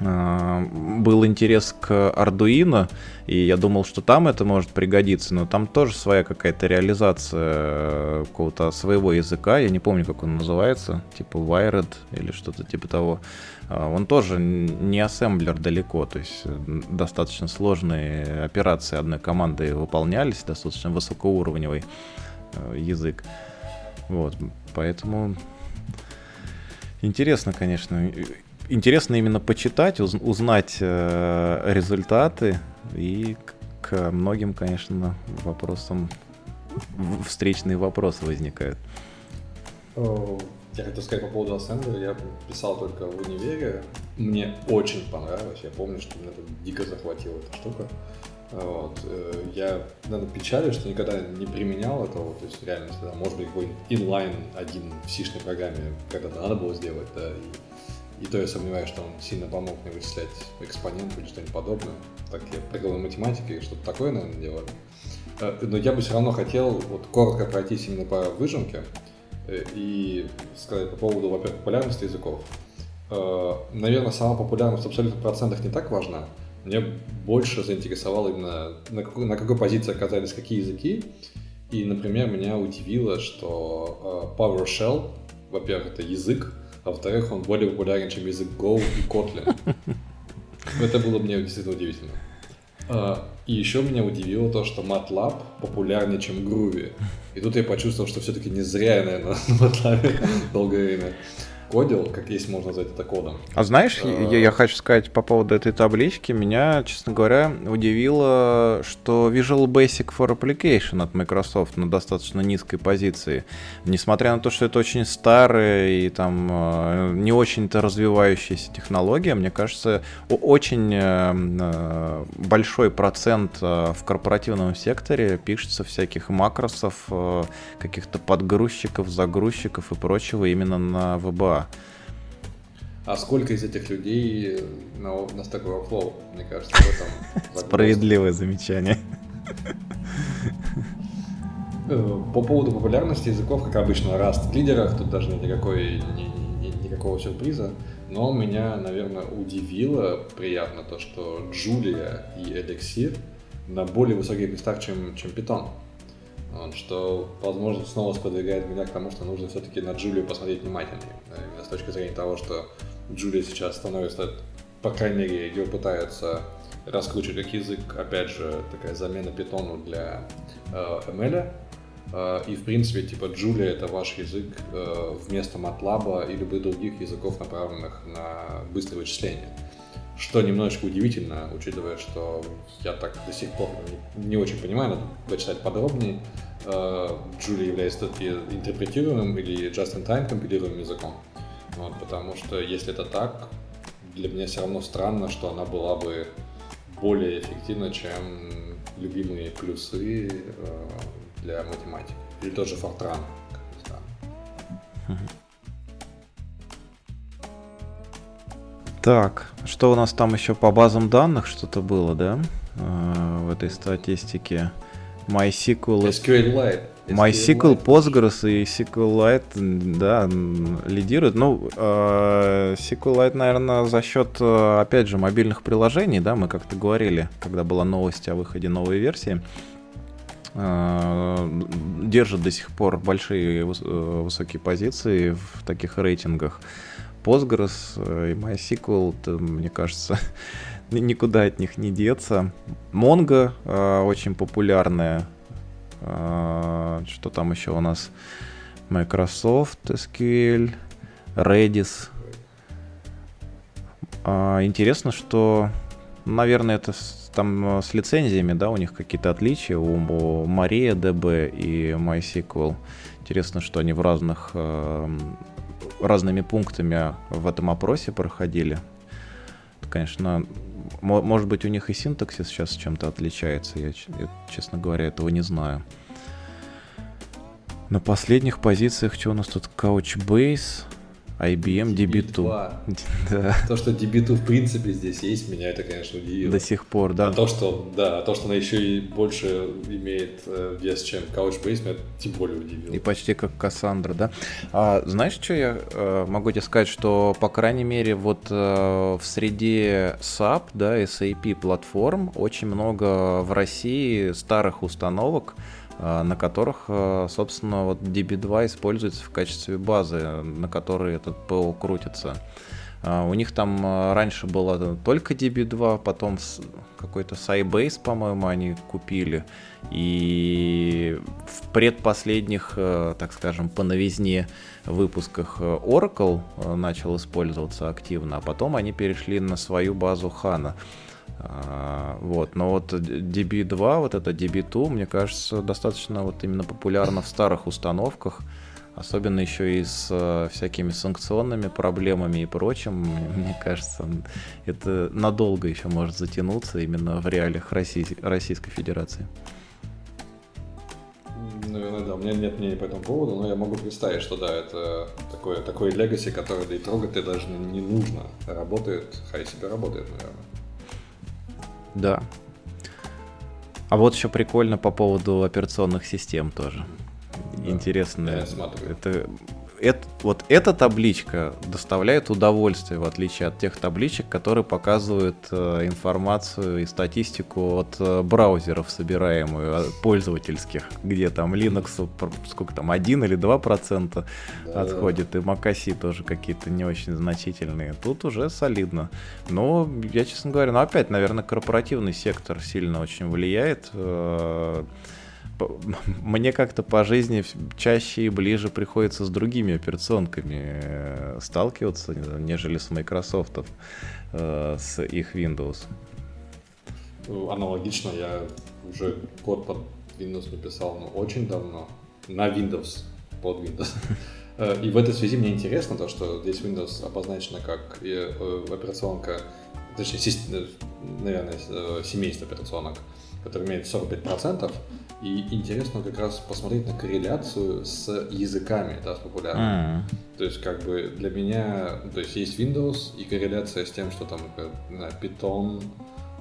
был интерес к Arduino, и я думал, что там это может пригодиться, но там тоже своя какая-то реализация э, какого-то своего языка, я не помню, как он называется, типа Wired или что-то типа того. А, он тоже не ассемблер далеко, то есть э, достаточно сложные операции одной командой выполнялись, достаточно высокоуровневый э, язык. Вот, поэтому интересно, конечно интересно именно почитать, уз, узнать э, результаты и к многим, конечно, вопросам встречные вопросы возникают. Я хотел сказать по поводу ассемблера, я писал только в универе. Мне очень понравилось, я помню, что меня дико захватила эта штука. Вот. Э, я, наверное, печалю, что никогда не применял этого, то есть реально, может быть, какой-нибудь inline один в сишной программе когда-то надо было сделать, да, и, и то я сомневаюсь, что он сильно помог мне вычислять экспоненты или что-нибудь подобное. Так я прыгал на математике, что-то такое, наверное, делали. Э, но я бы все равно хотел вот коротко пройтись именно по выжимке э, и сказать по поводу, во-первых, популярности языков. Наверное, сама популярность в абсолютных процентах не так важна, мне больше заинтересовало именно, на какой, на какой позиции оказались какие языки. И, например, меня удивило, что э, PowerShell, во-первых, это язык, а во-вторых, он более популярен, чем язык Go и Kotlin. Это было мне действительно удивительно. Э, и еще меня удивило то, что MATLAB популярнее, чем Groovy. И тут я почувствовал, что все-таки не зря я, наверное, на MATLAB долгое время кодил, как есть можно назвать это кодом. А знаешь, я, я хочу сказать по поводу этой таблички, меня, честно говоря, удивило, что Visual Basic for Application от Microsoft на достаточно низкой позиции. Несмотря на то, что это очень старая и там э, не очень-то развивающаяся технология, мне кажется, очень э, э, большой процент в корпоративном секторе пишется всяких макросов, каких-то подгрузчиков, загрузчиков и прочего именно на VBA. А сколько из этих людей на, на Stack Overflow, мне кажется, в этом Справедливое замечание. Э, по поводу популярности языков, как обычно, Rust в лидерах, тут даже никакой, ни, ни, никакого сюрприза. Но меня, наверное, удивило приятно то, что Джулия и Elixir на более высоких местах, чем, чем Python. Что, возможно, снова сподвигает меня к тому, что нужно все-таки на Джулию посмотреть внимательнее. С точки зрения того, что Джулия сейчас становится, по крайней мере, ее пытаются раскручивать как язык, опять же, такая замена питону для э, ML. Э, и, в принципе, типа, Джулия — это ваш язык э, вместо MATLAB и любых других языков, направленных на быстрое вычисление. Что немножечко удивительно, учитывая, что я так до сих пор не, очень понимаю, надо почитать подробнее. Джулия является интерпретируемым или just-in-time компилируемым языком. Вот, потому что если это так, для меня все равно странно, что она была бы более эффективна, чем любимые плюсы э, для математики. Или тот же Fortran, как. Так, что у нас там еще по базам данных что-то было, да? Э, в этой статистике. MySQL. SQLite. MySQL, Postgres и SQLite, да, лидируют. Ну, э, SQLite, наверное, за счет, э, опять же, мобильных приложений, да, мы как-то говорили, когда была новость о выходе новой версии, э, держит до сих пор большие высокие позиции в таких рейтингах. Postgres и MySQL, это, мне кажется, никуда от них не деться. Mongo очень популярная а, что там еще у нас? Microsoft SQL, Redis. А, интересно, что, наверное, это там с лицензиями, да, у них какие-то отличия у MariaDB и MySQL. Интересно, что они в разных разными пунктами в этом опросе проходили. Конечно, может быть, у них и синтаксис сейчас чем-то отличается. Я, честно говоря, этого не знаю. На последних позициях что у нас тут? Couchbase, IBM DB2. да. То, что DB2 в принципе здесь есть, меня это, конечно, удивило. До сих пор, да. А то, что, да, а то, что она еще и больше имеет э, вес, чем Couchbase, меня тем более удивило. И почти как Кассандра, да. А, знаешь, что я э, могу тебе сказать, что, по крайней мере, вот э, в среде SAP, да, SAP платформ очень много в России старых установок, на которых, э, собственно, вот DB2 используется в качестве базы, на которой этот ПО крутится. Э, у них там раньше было только DB2, потом какой-то Sybase, по-моему, они купили. И в предпоследних, так скажем, по новизне выпусках Oracle начал использоваться активно, а потом они перешли на свою базу HANA. А, вот, но вот DB2, вот это DB2, мне кажется, достаточно вот именно популярно в старых установках. Особенно еще и с э, всякими санкционными проблемами и прочим, мне кажется, это надолго еще может затянуться именно в реалиях России, Российской Федерации. Наверное, да. У меня нет мнений по этому поводу, но я могу представить, что да, это такое, такое легаси, которое да и трогать тебе даже не нужно. Работает, хай себе работает, наверное. Да. А вот еще прикольно по поводу операционных систем тоже да, интересно. Это, это, вот эта табличка доставляет удовольствие, в отличие от тех табличек, которые показывают э, информацию и статистику от э, браузеров, собираемую, э, пользовательских, где там Linux, сколько там, 1 или 2 процента да, отходит, и MacOS тоже какие-то не очень значительные. Тут уже солидно. Но, я, честно говоря, ну опять, наверное, корпоративный сектор сильно очень влияет. Э, мне как-то по жизни чаще и ближе приходится с другими операционками э, сталкиваться, нежели с Microsoft, э, с их Windows. Ну, аналогично, я уже код под Windows написал, но очень давно, на Windows, под Windows. Э, и в этой связи мне интересно то, что здесь Windows обозначена как операционка, точнее, наверное, семейство операционок, которое имеет 45%, и интересно как раз посмотреть на корреляцию с языками, да, с популярными. Mm-hmm. То есть, как бы для меня, то есть есть Windows и корреляция с тем, что там, не знаю, Python,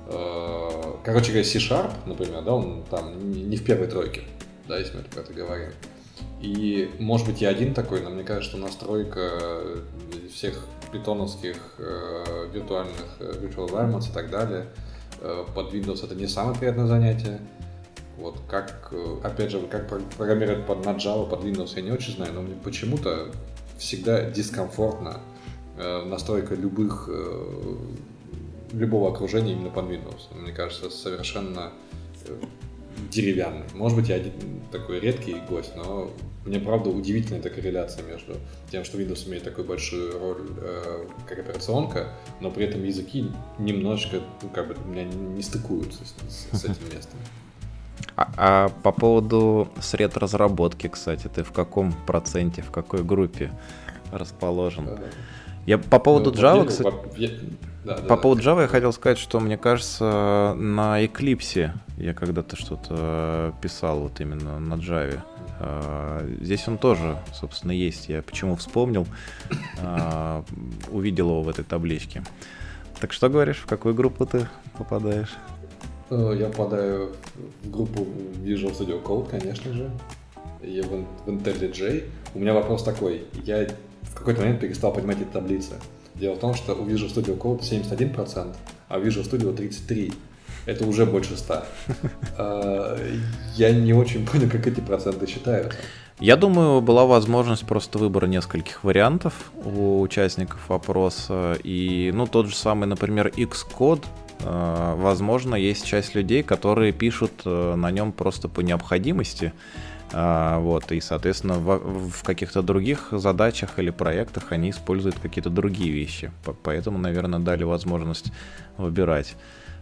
э, короче говоря, C-Sharp, например, да, он там не в первой тройке, да, если мы про это говорим. И, может быть, я один такой, но мне кажется, что настройка всех питоновских э, виртуальных э, virtual environments и так далее э, под Windows это не самое приятное занятие. Вот как, э, опять же, как программировать под, Java, под Windows, я не очень знаю, но мне почему-то всегда дискомфортно э, настройка любых, э, любого окружения именно под Windows. Мне кажется, совершенно э, деревянный. Может быть, я один такой редкий гость, но мне правда удивительная эта корреляция между тем, что Windows имеет такую большую роль э, как операционка, но при этом языки немножечко, ну, как бы, у меня не стыкуются с, с этим местом. А, а по поводу сред разработки, кстати, ты в каком проценте, в какой группе расположен? Да, да. Я по поводу ну, Java, кстати, я... да, по да, поводу да. Java я хотел сказать, что мне кажется, на Eclipse я когда-то что-то писал вот именно на Java. А, здесь он тоже, собственно, есть. Я почему вспомнил, а, увидел его в этой табличке. Так что говоришь, в какую группу ты попадаешь? Я попадаю в группу Visual Studio Code, конечно же, и в, в IntelliJ. У меня вопрос такой. Я в какой-то момент перестал понимать эти таблицы. Дело в том, что у Visual Studio Code 71%, а у Visual Studio 33%. Это уже больше 100. Э, я не очень понял, как эти проценты считаются. Я думаю, была возможность просто выбора нескольких вариантов у участников опроса. И, ну, тот же самый, например, Xcode возможно, есть часть людей, которые пишут э, на нем просто по необходимости. Э, вот, и, соответственно, в, каких-то других задачах или проектах они используют какие-то другие вещи. Поэтому, наверное, дали возможность выбирать.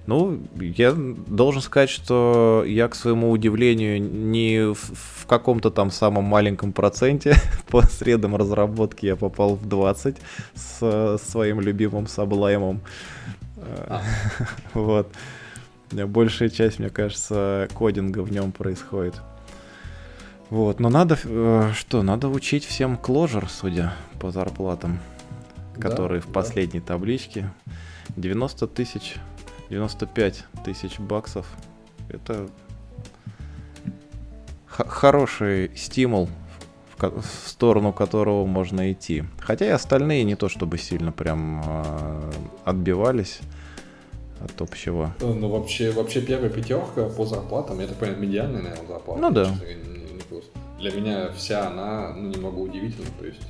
Ну, я должен сказать, что я, к своему удивлению, не в, в каком-то там самом маленьком проценте по средам разработки я попал в 20 с своим любимым саблаймом. А. Вот. Большая часть, мне кажется, кодинга в нем происходит. Вот, но надо, э, что, надо учить всем Clojure, судя по зарплатам, которые в последней табличке. 90 тысяч, 95 тысяч баксов. Это хороший стимул, в, сторону которого можно идти. Хотя и остальные не то чтобы сильно прям э, отбивались от общего. Э, ну, вообще, вообще первая пятерка по зарплатам, я так понимаю, медианная, наверное, зарплата. Ну да. Для меня вся она, ну, немного удивительна, то есть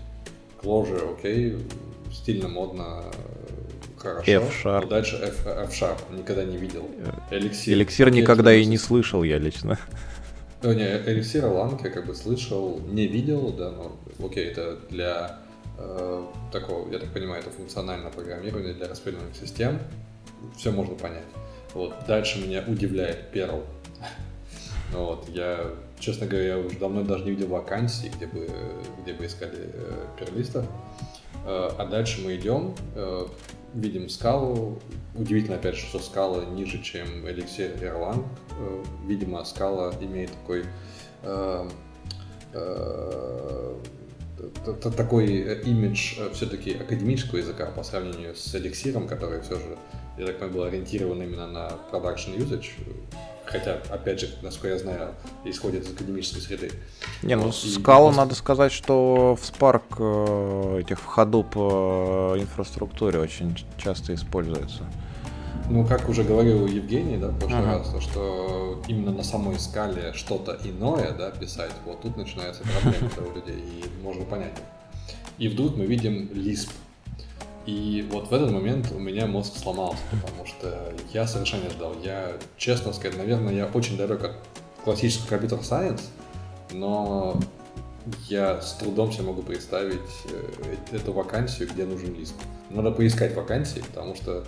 Clojure, окей, стильно, модно, хорошо. F-Sharp. дальше F-Sharp, никогда не видел. Эликсир. Эликсир никогда и не слышал я лично. Ну, не, эликсир Ланг я как бы слышал, не видел, да, но окей, это для э, такого, я так понимаю, это функциональное программирование для распределенных систем все можно понять. Вот. Дальше меня удивляет Perl. Вот, я честно говоря, я уже давно даже не видел вакансий, где бы, где бы искали э, перлистов. Э, а дальше мы идем, э, видим скалу. Удивительно, опять же, что скала ниже, чем эликсир Erlang. Э, видимо, скала имеет такой такой имидж все-таки академического языка по сравнению с эликсиром, который все же, я так понимаю, был ориентирован именно на production usage, хотя, опять же, насколько я знаю, исходит из академической среды. Не, ну, скала, и... надо сказать, что в Spark э, этих в ходу по инфраструктуре очень часто используется. Ну, как уже говорил Евгений, да, в прошлый ага. раз, что именно на самой скале что-то иное, да, писать, вот тут начинается проблема у людей, и можно понять. И вдруг мы видим Lisp, и вот в этот момент у меня мозг сломался, потому что я совершенно не ждал. Я, честно сказать, наверное, я очень далек от классического компьютер сайенс, но я с трудом себе могу представить э, эту вакансию, где нужен лист. Надо поискать вакансии, потому что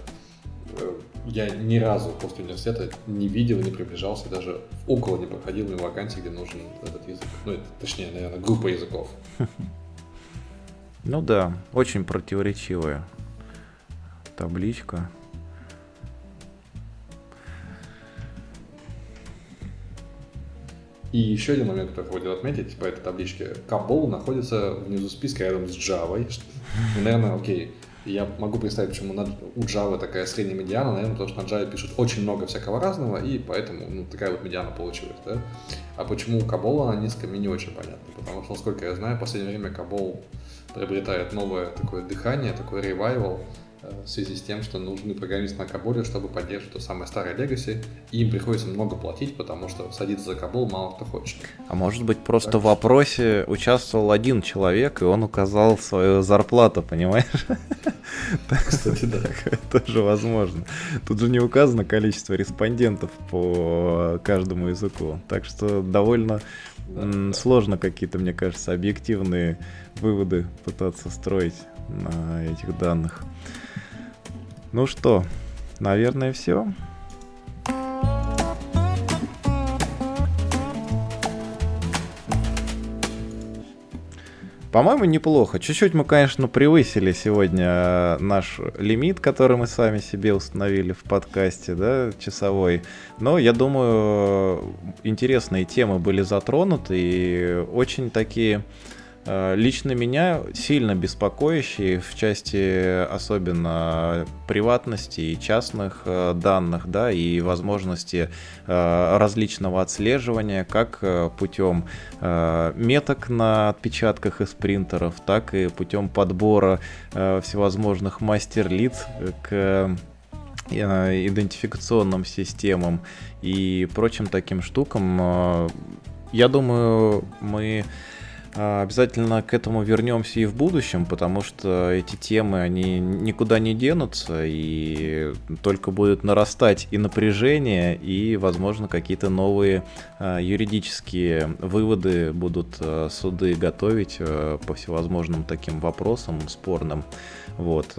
э, я ни разу после университета не видел, не приближался, даже около не проходил на вакансии, где нужен этот язык. Ну, это, точнее, наверное, группа языков. Ну да, очень противоречивая табличка. И еще один момент, который хотел отметить по этой табличке. Кабол находится внизу списка рядом с Java. Ну, наверное, окей, я могу представить, почему у Java такая средняя медиана, наверное, потому что на Java пишут очень много всякого разного, и поэтому ну, такая вот медиана получилась. Да? А почему у Кабола на низком, мне не очень понятно. Потому что, насколько я знаю, в последнее время Кабол приобретает новое такое дыхание, такой ревайвал э, в связи с тем, что нужны программисты на Каболе, чтобы поддерживать то самое старое Legacy, и им приходится много платить, потому что садиться за Кабол мало кто хочет. А может быть просто так в вопросе участвовал один человек, и он указал свою зарплату, понимаешь? Кстати, да. Тоже возможно. Тут же не указано количество респондентов по каждому языку, так что довольно сложно какие-то, мне кажется, объективные выводы пытаться строить на этих данных. Ну что, наверное, все. По-моему, неплохо. Чуть-чуть мы, конечно, превысили сегодня э, наш лимит, который мы сами себе установили в подкасте, да, часовой. Но я думаю, интересные темы были затронуты и очень такие лично меня сильно беспокоящие в части особенно приватности и частных э, данных, да, и возможности э, различного отслеживания, как путем меток на отпечатках из принтеров, так и путем подбора всевозможных мастер-лиц к идентификационным системам и прочим таким штукам. Я думаю, мы обязательно к этому вернемся и в будущем, потому что эти темы, они никуда не денутся, и только будут нарастать и напряжение, и, возможно, какие-то новые а, юридические выводы будут а, суды готовить по всевозможным таким вопросам спорным. Вот.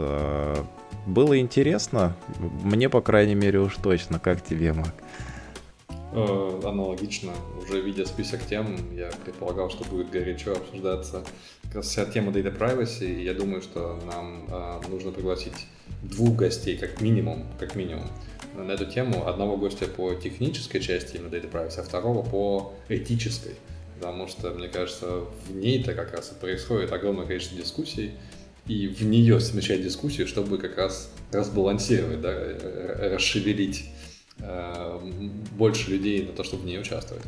Было интересно, мне, по крайней мере, уж точно. Как тебе, Мак? Э, аналогично, уже видя список тем, я предполагал, что будет горячо обсуждаться как раз вся тема Data Privacy, и я думаю, что нам э, нужно пригласить двух гостей, как минимум, как минимум, на эту тему. Одного гостя по технической части именно Data Privacy, а второго по этической, потому что, мне кажется, в ней-то как раз и происходит огромное количество дискуссий, и в нее смещать дискуссию, чтобы как раз разбалансировать, да, расшевелить Э, больше людей на то, чтобы в ней участвовать.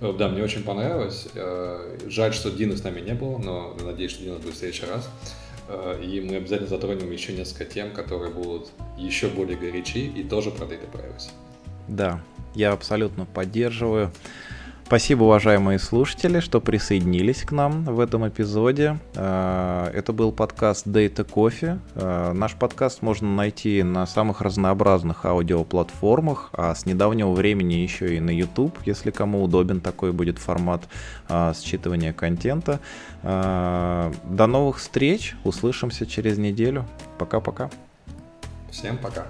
Э, да, мне очень понравилось. Э, жаль, что Дина с нами не было, но надеюсь, что Дина будет в следующий раз. И мы обязательно затронем еще несколько тем, которые будут еще более горячи и тоже про Data Privacy. Да, я абсолютно поддерживаю. Спасибо, уважаемые слушатели, что присоединились к нам в этом эпизоде. Э, это был подкаст Data Coffee. Э, наш подкаст можно найти на самых разнообразных аудиоплатформах, а с недавнего времени еще и на YouTube, если кому удобен такой будет формат э, считывания контента. До новых встреч, услышимся через неделю. Пока-пока. Всем пока.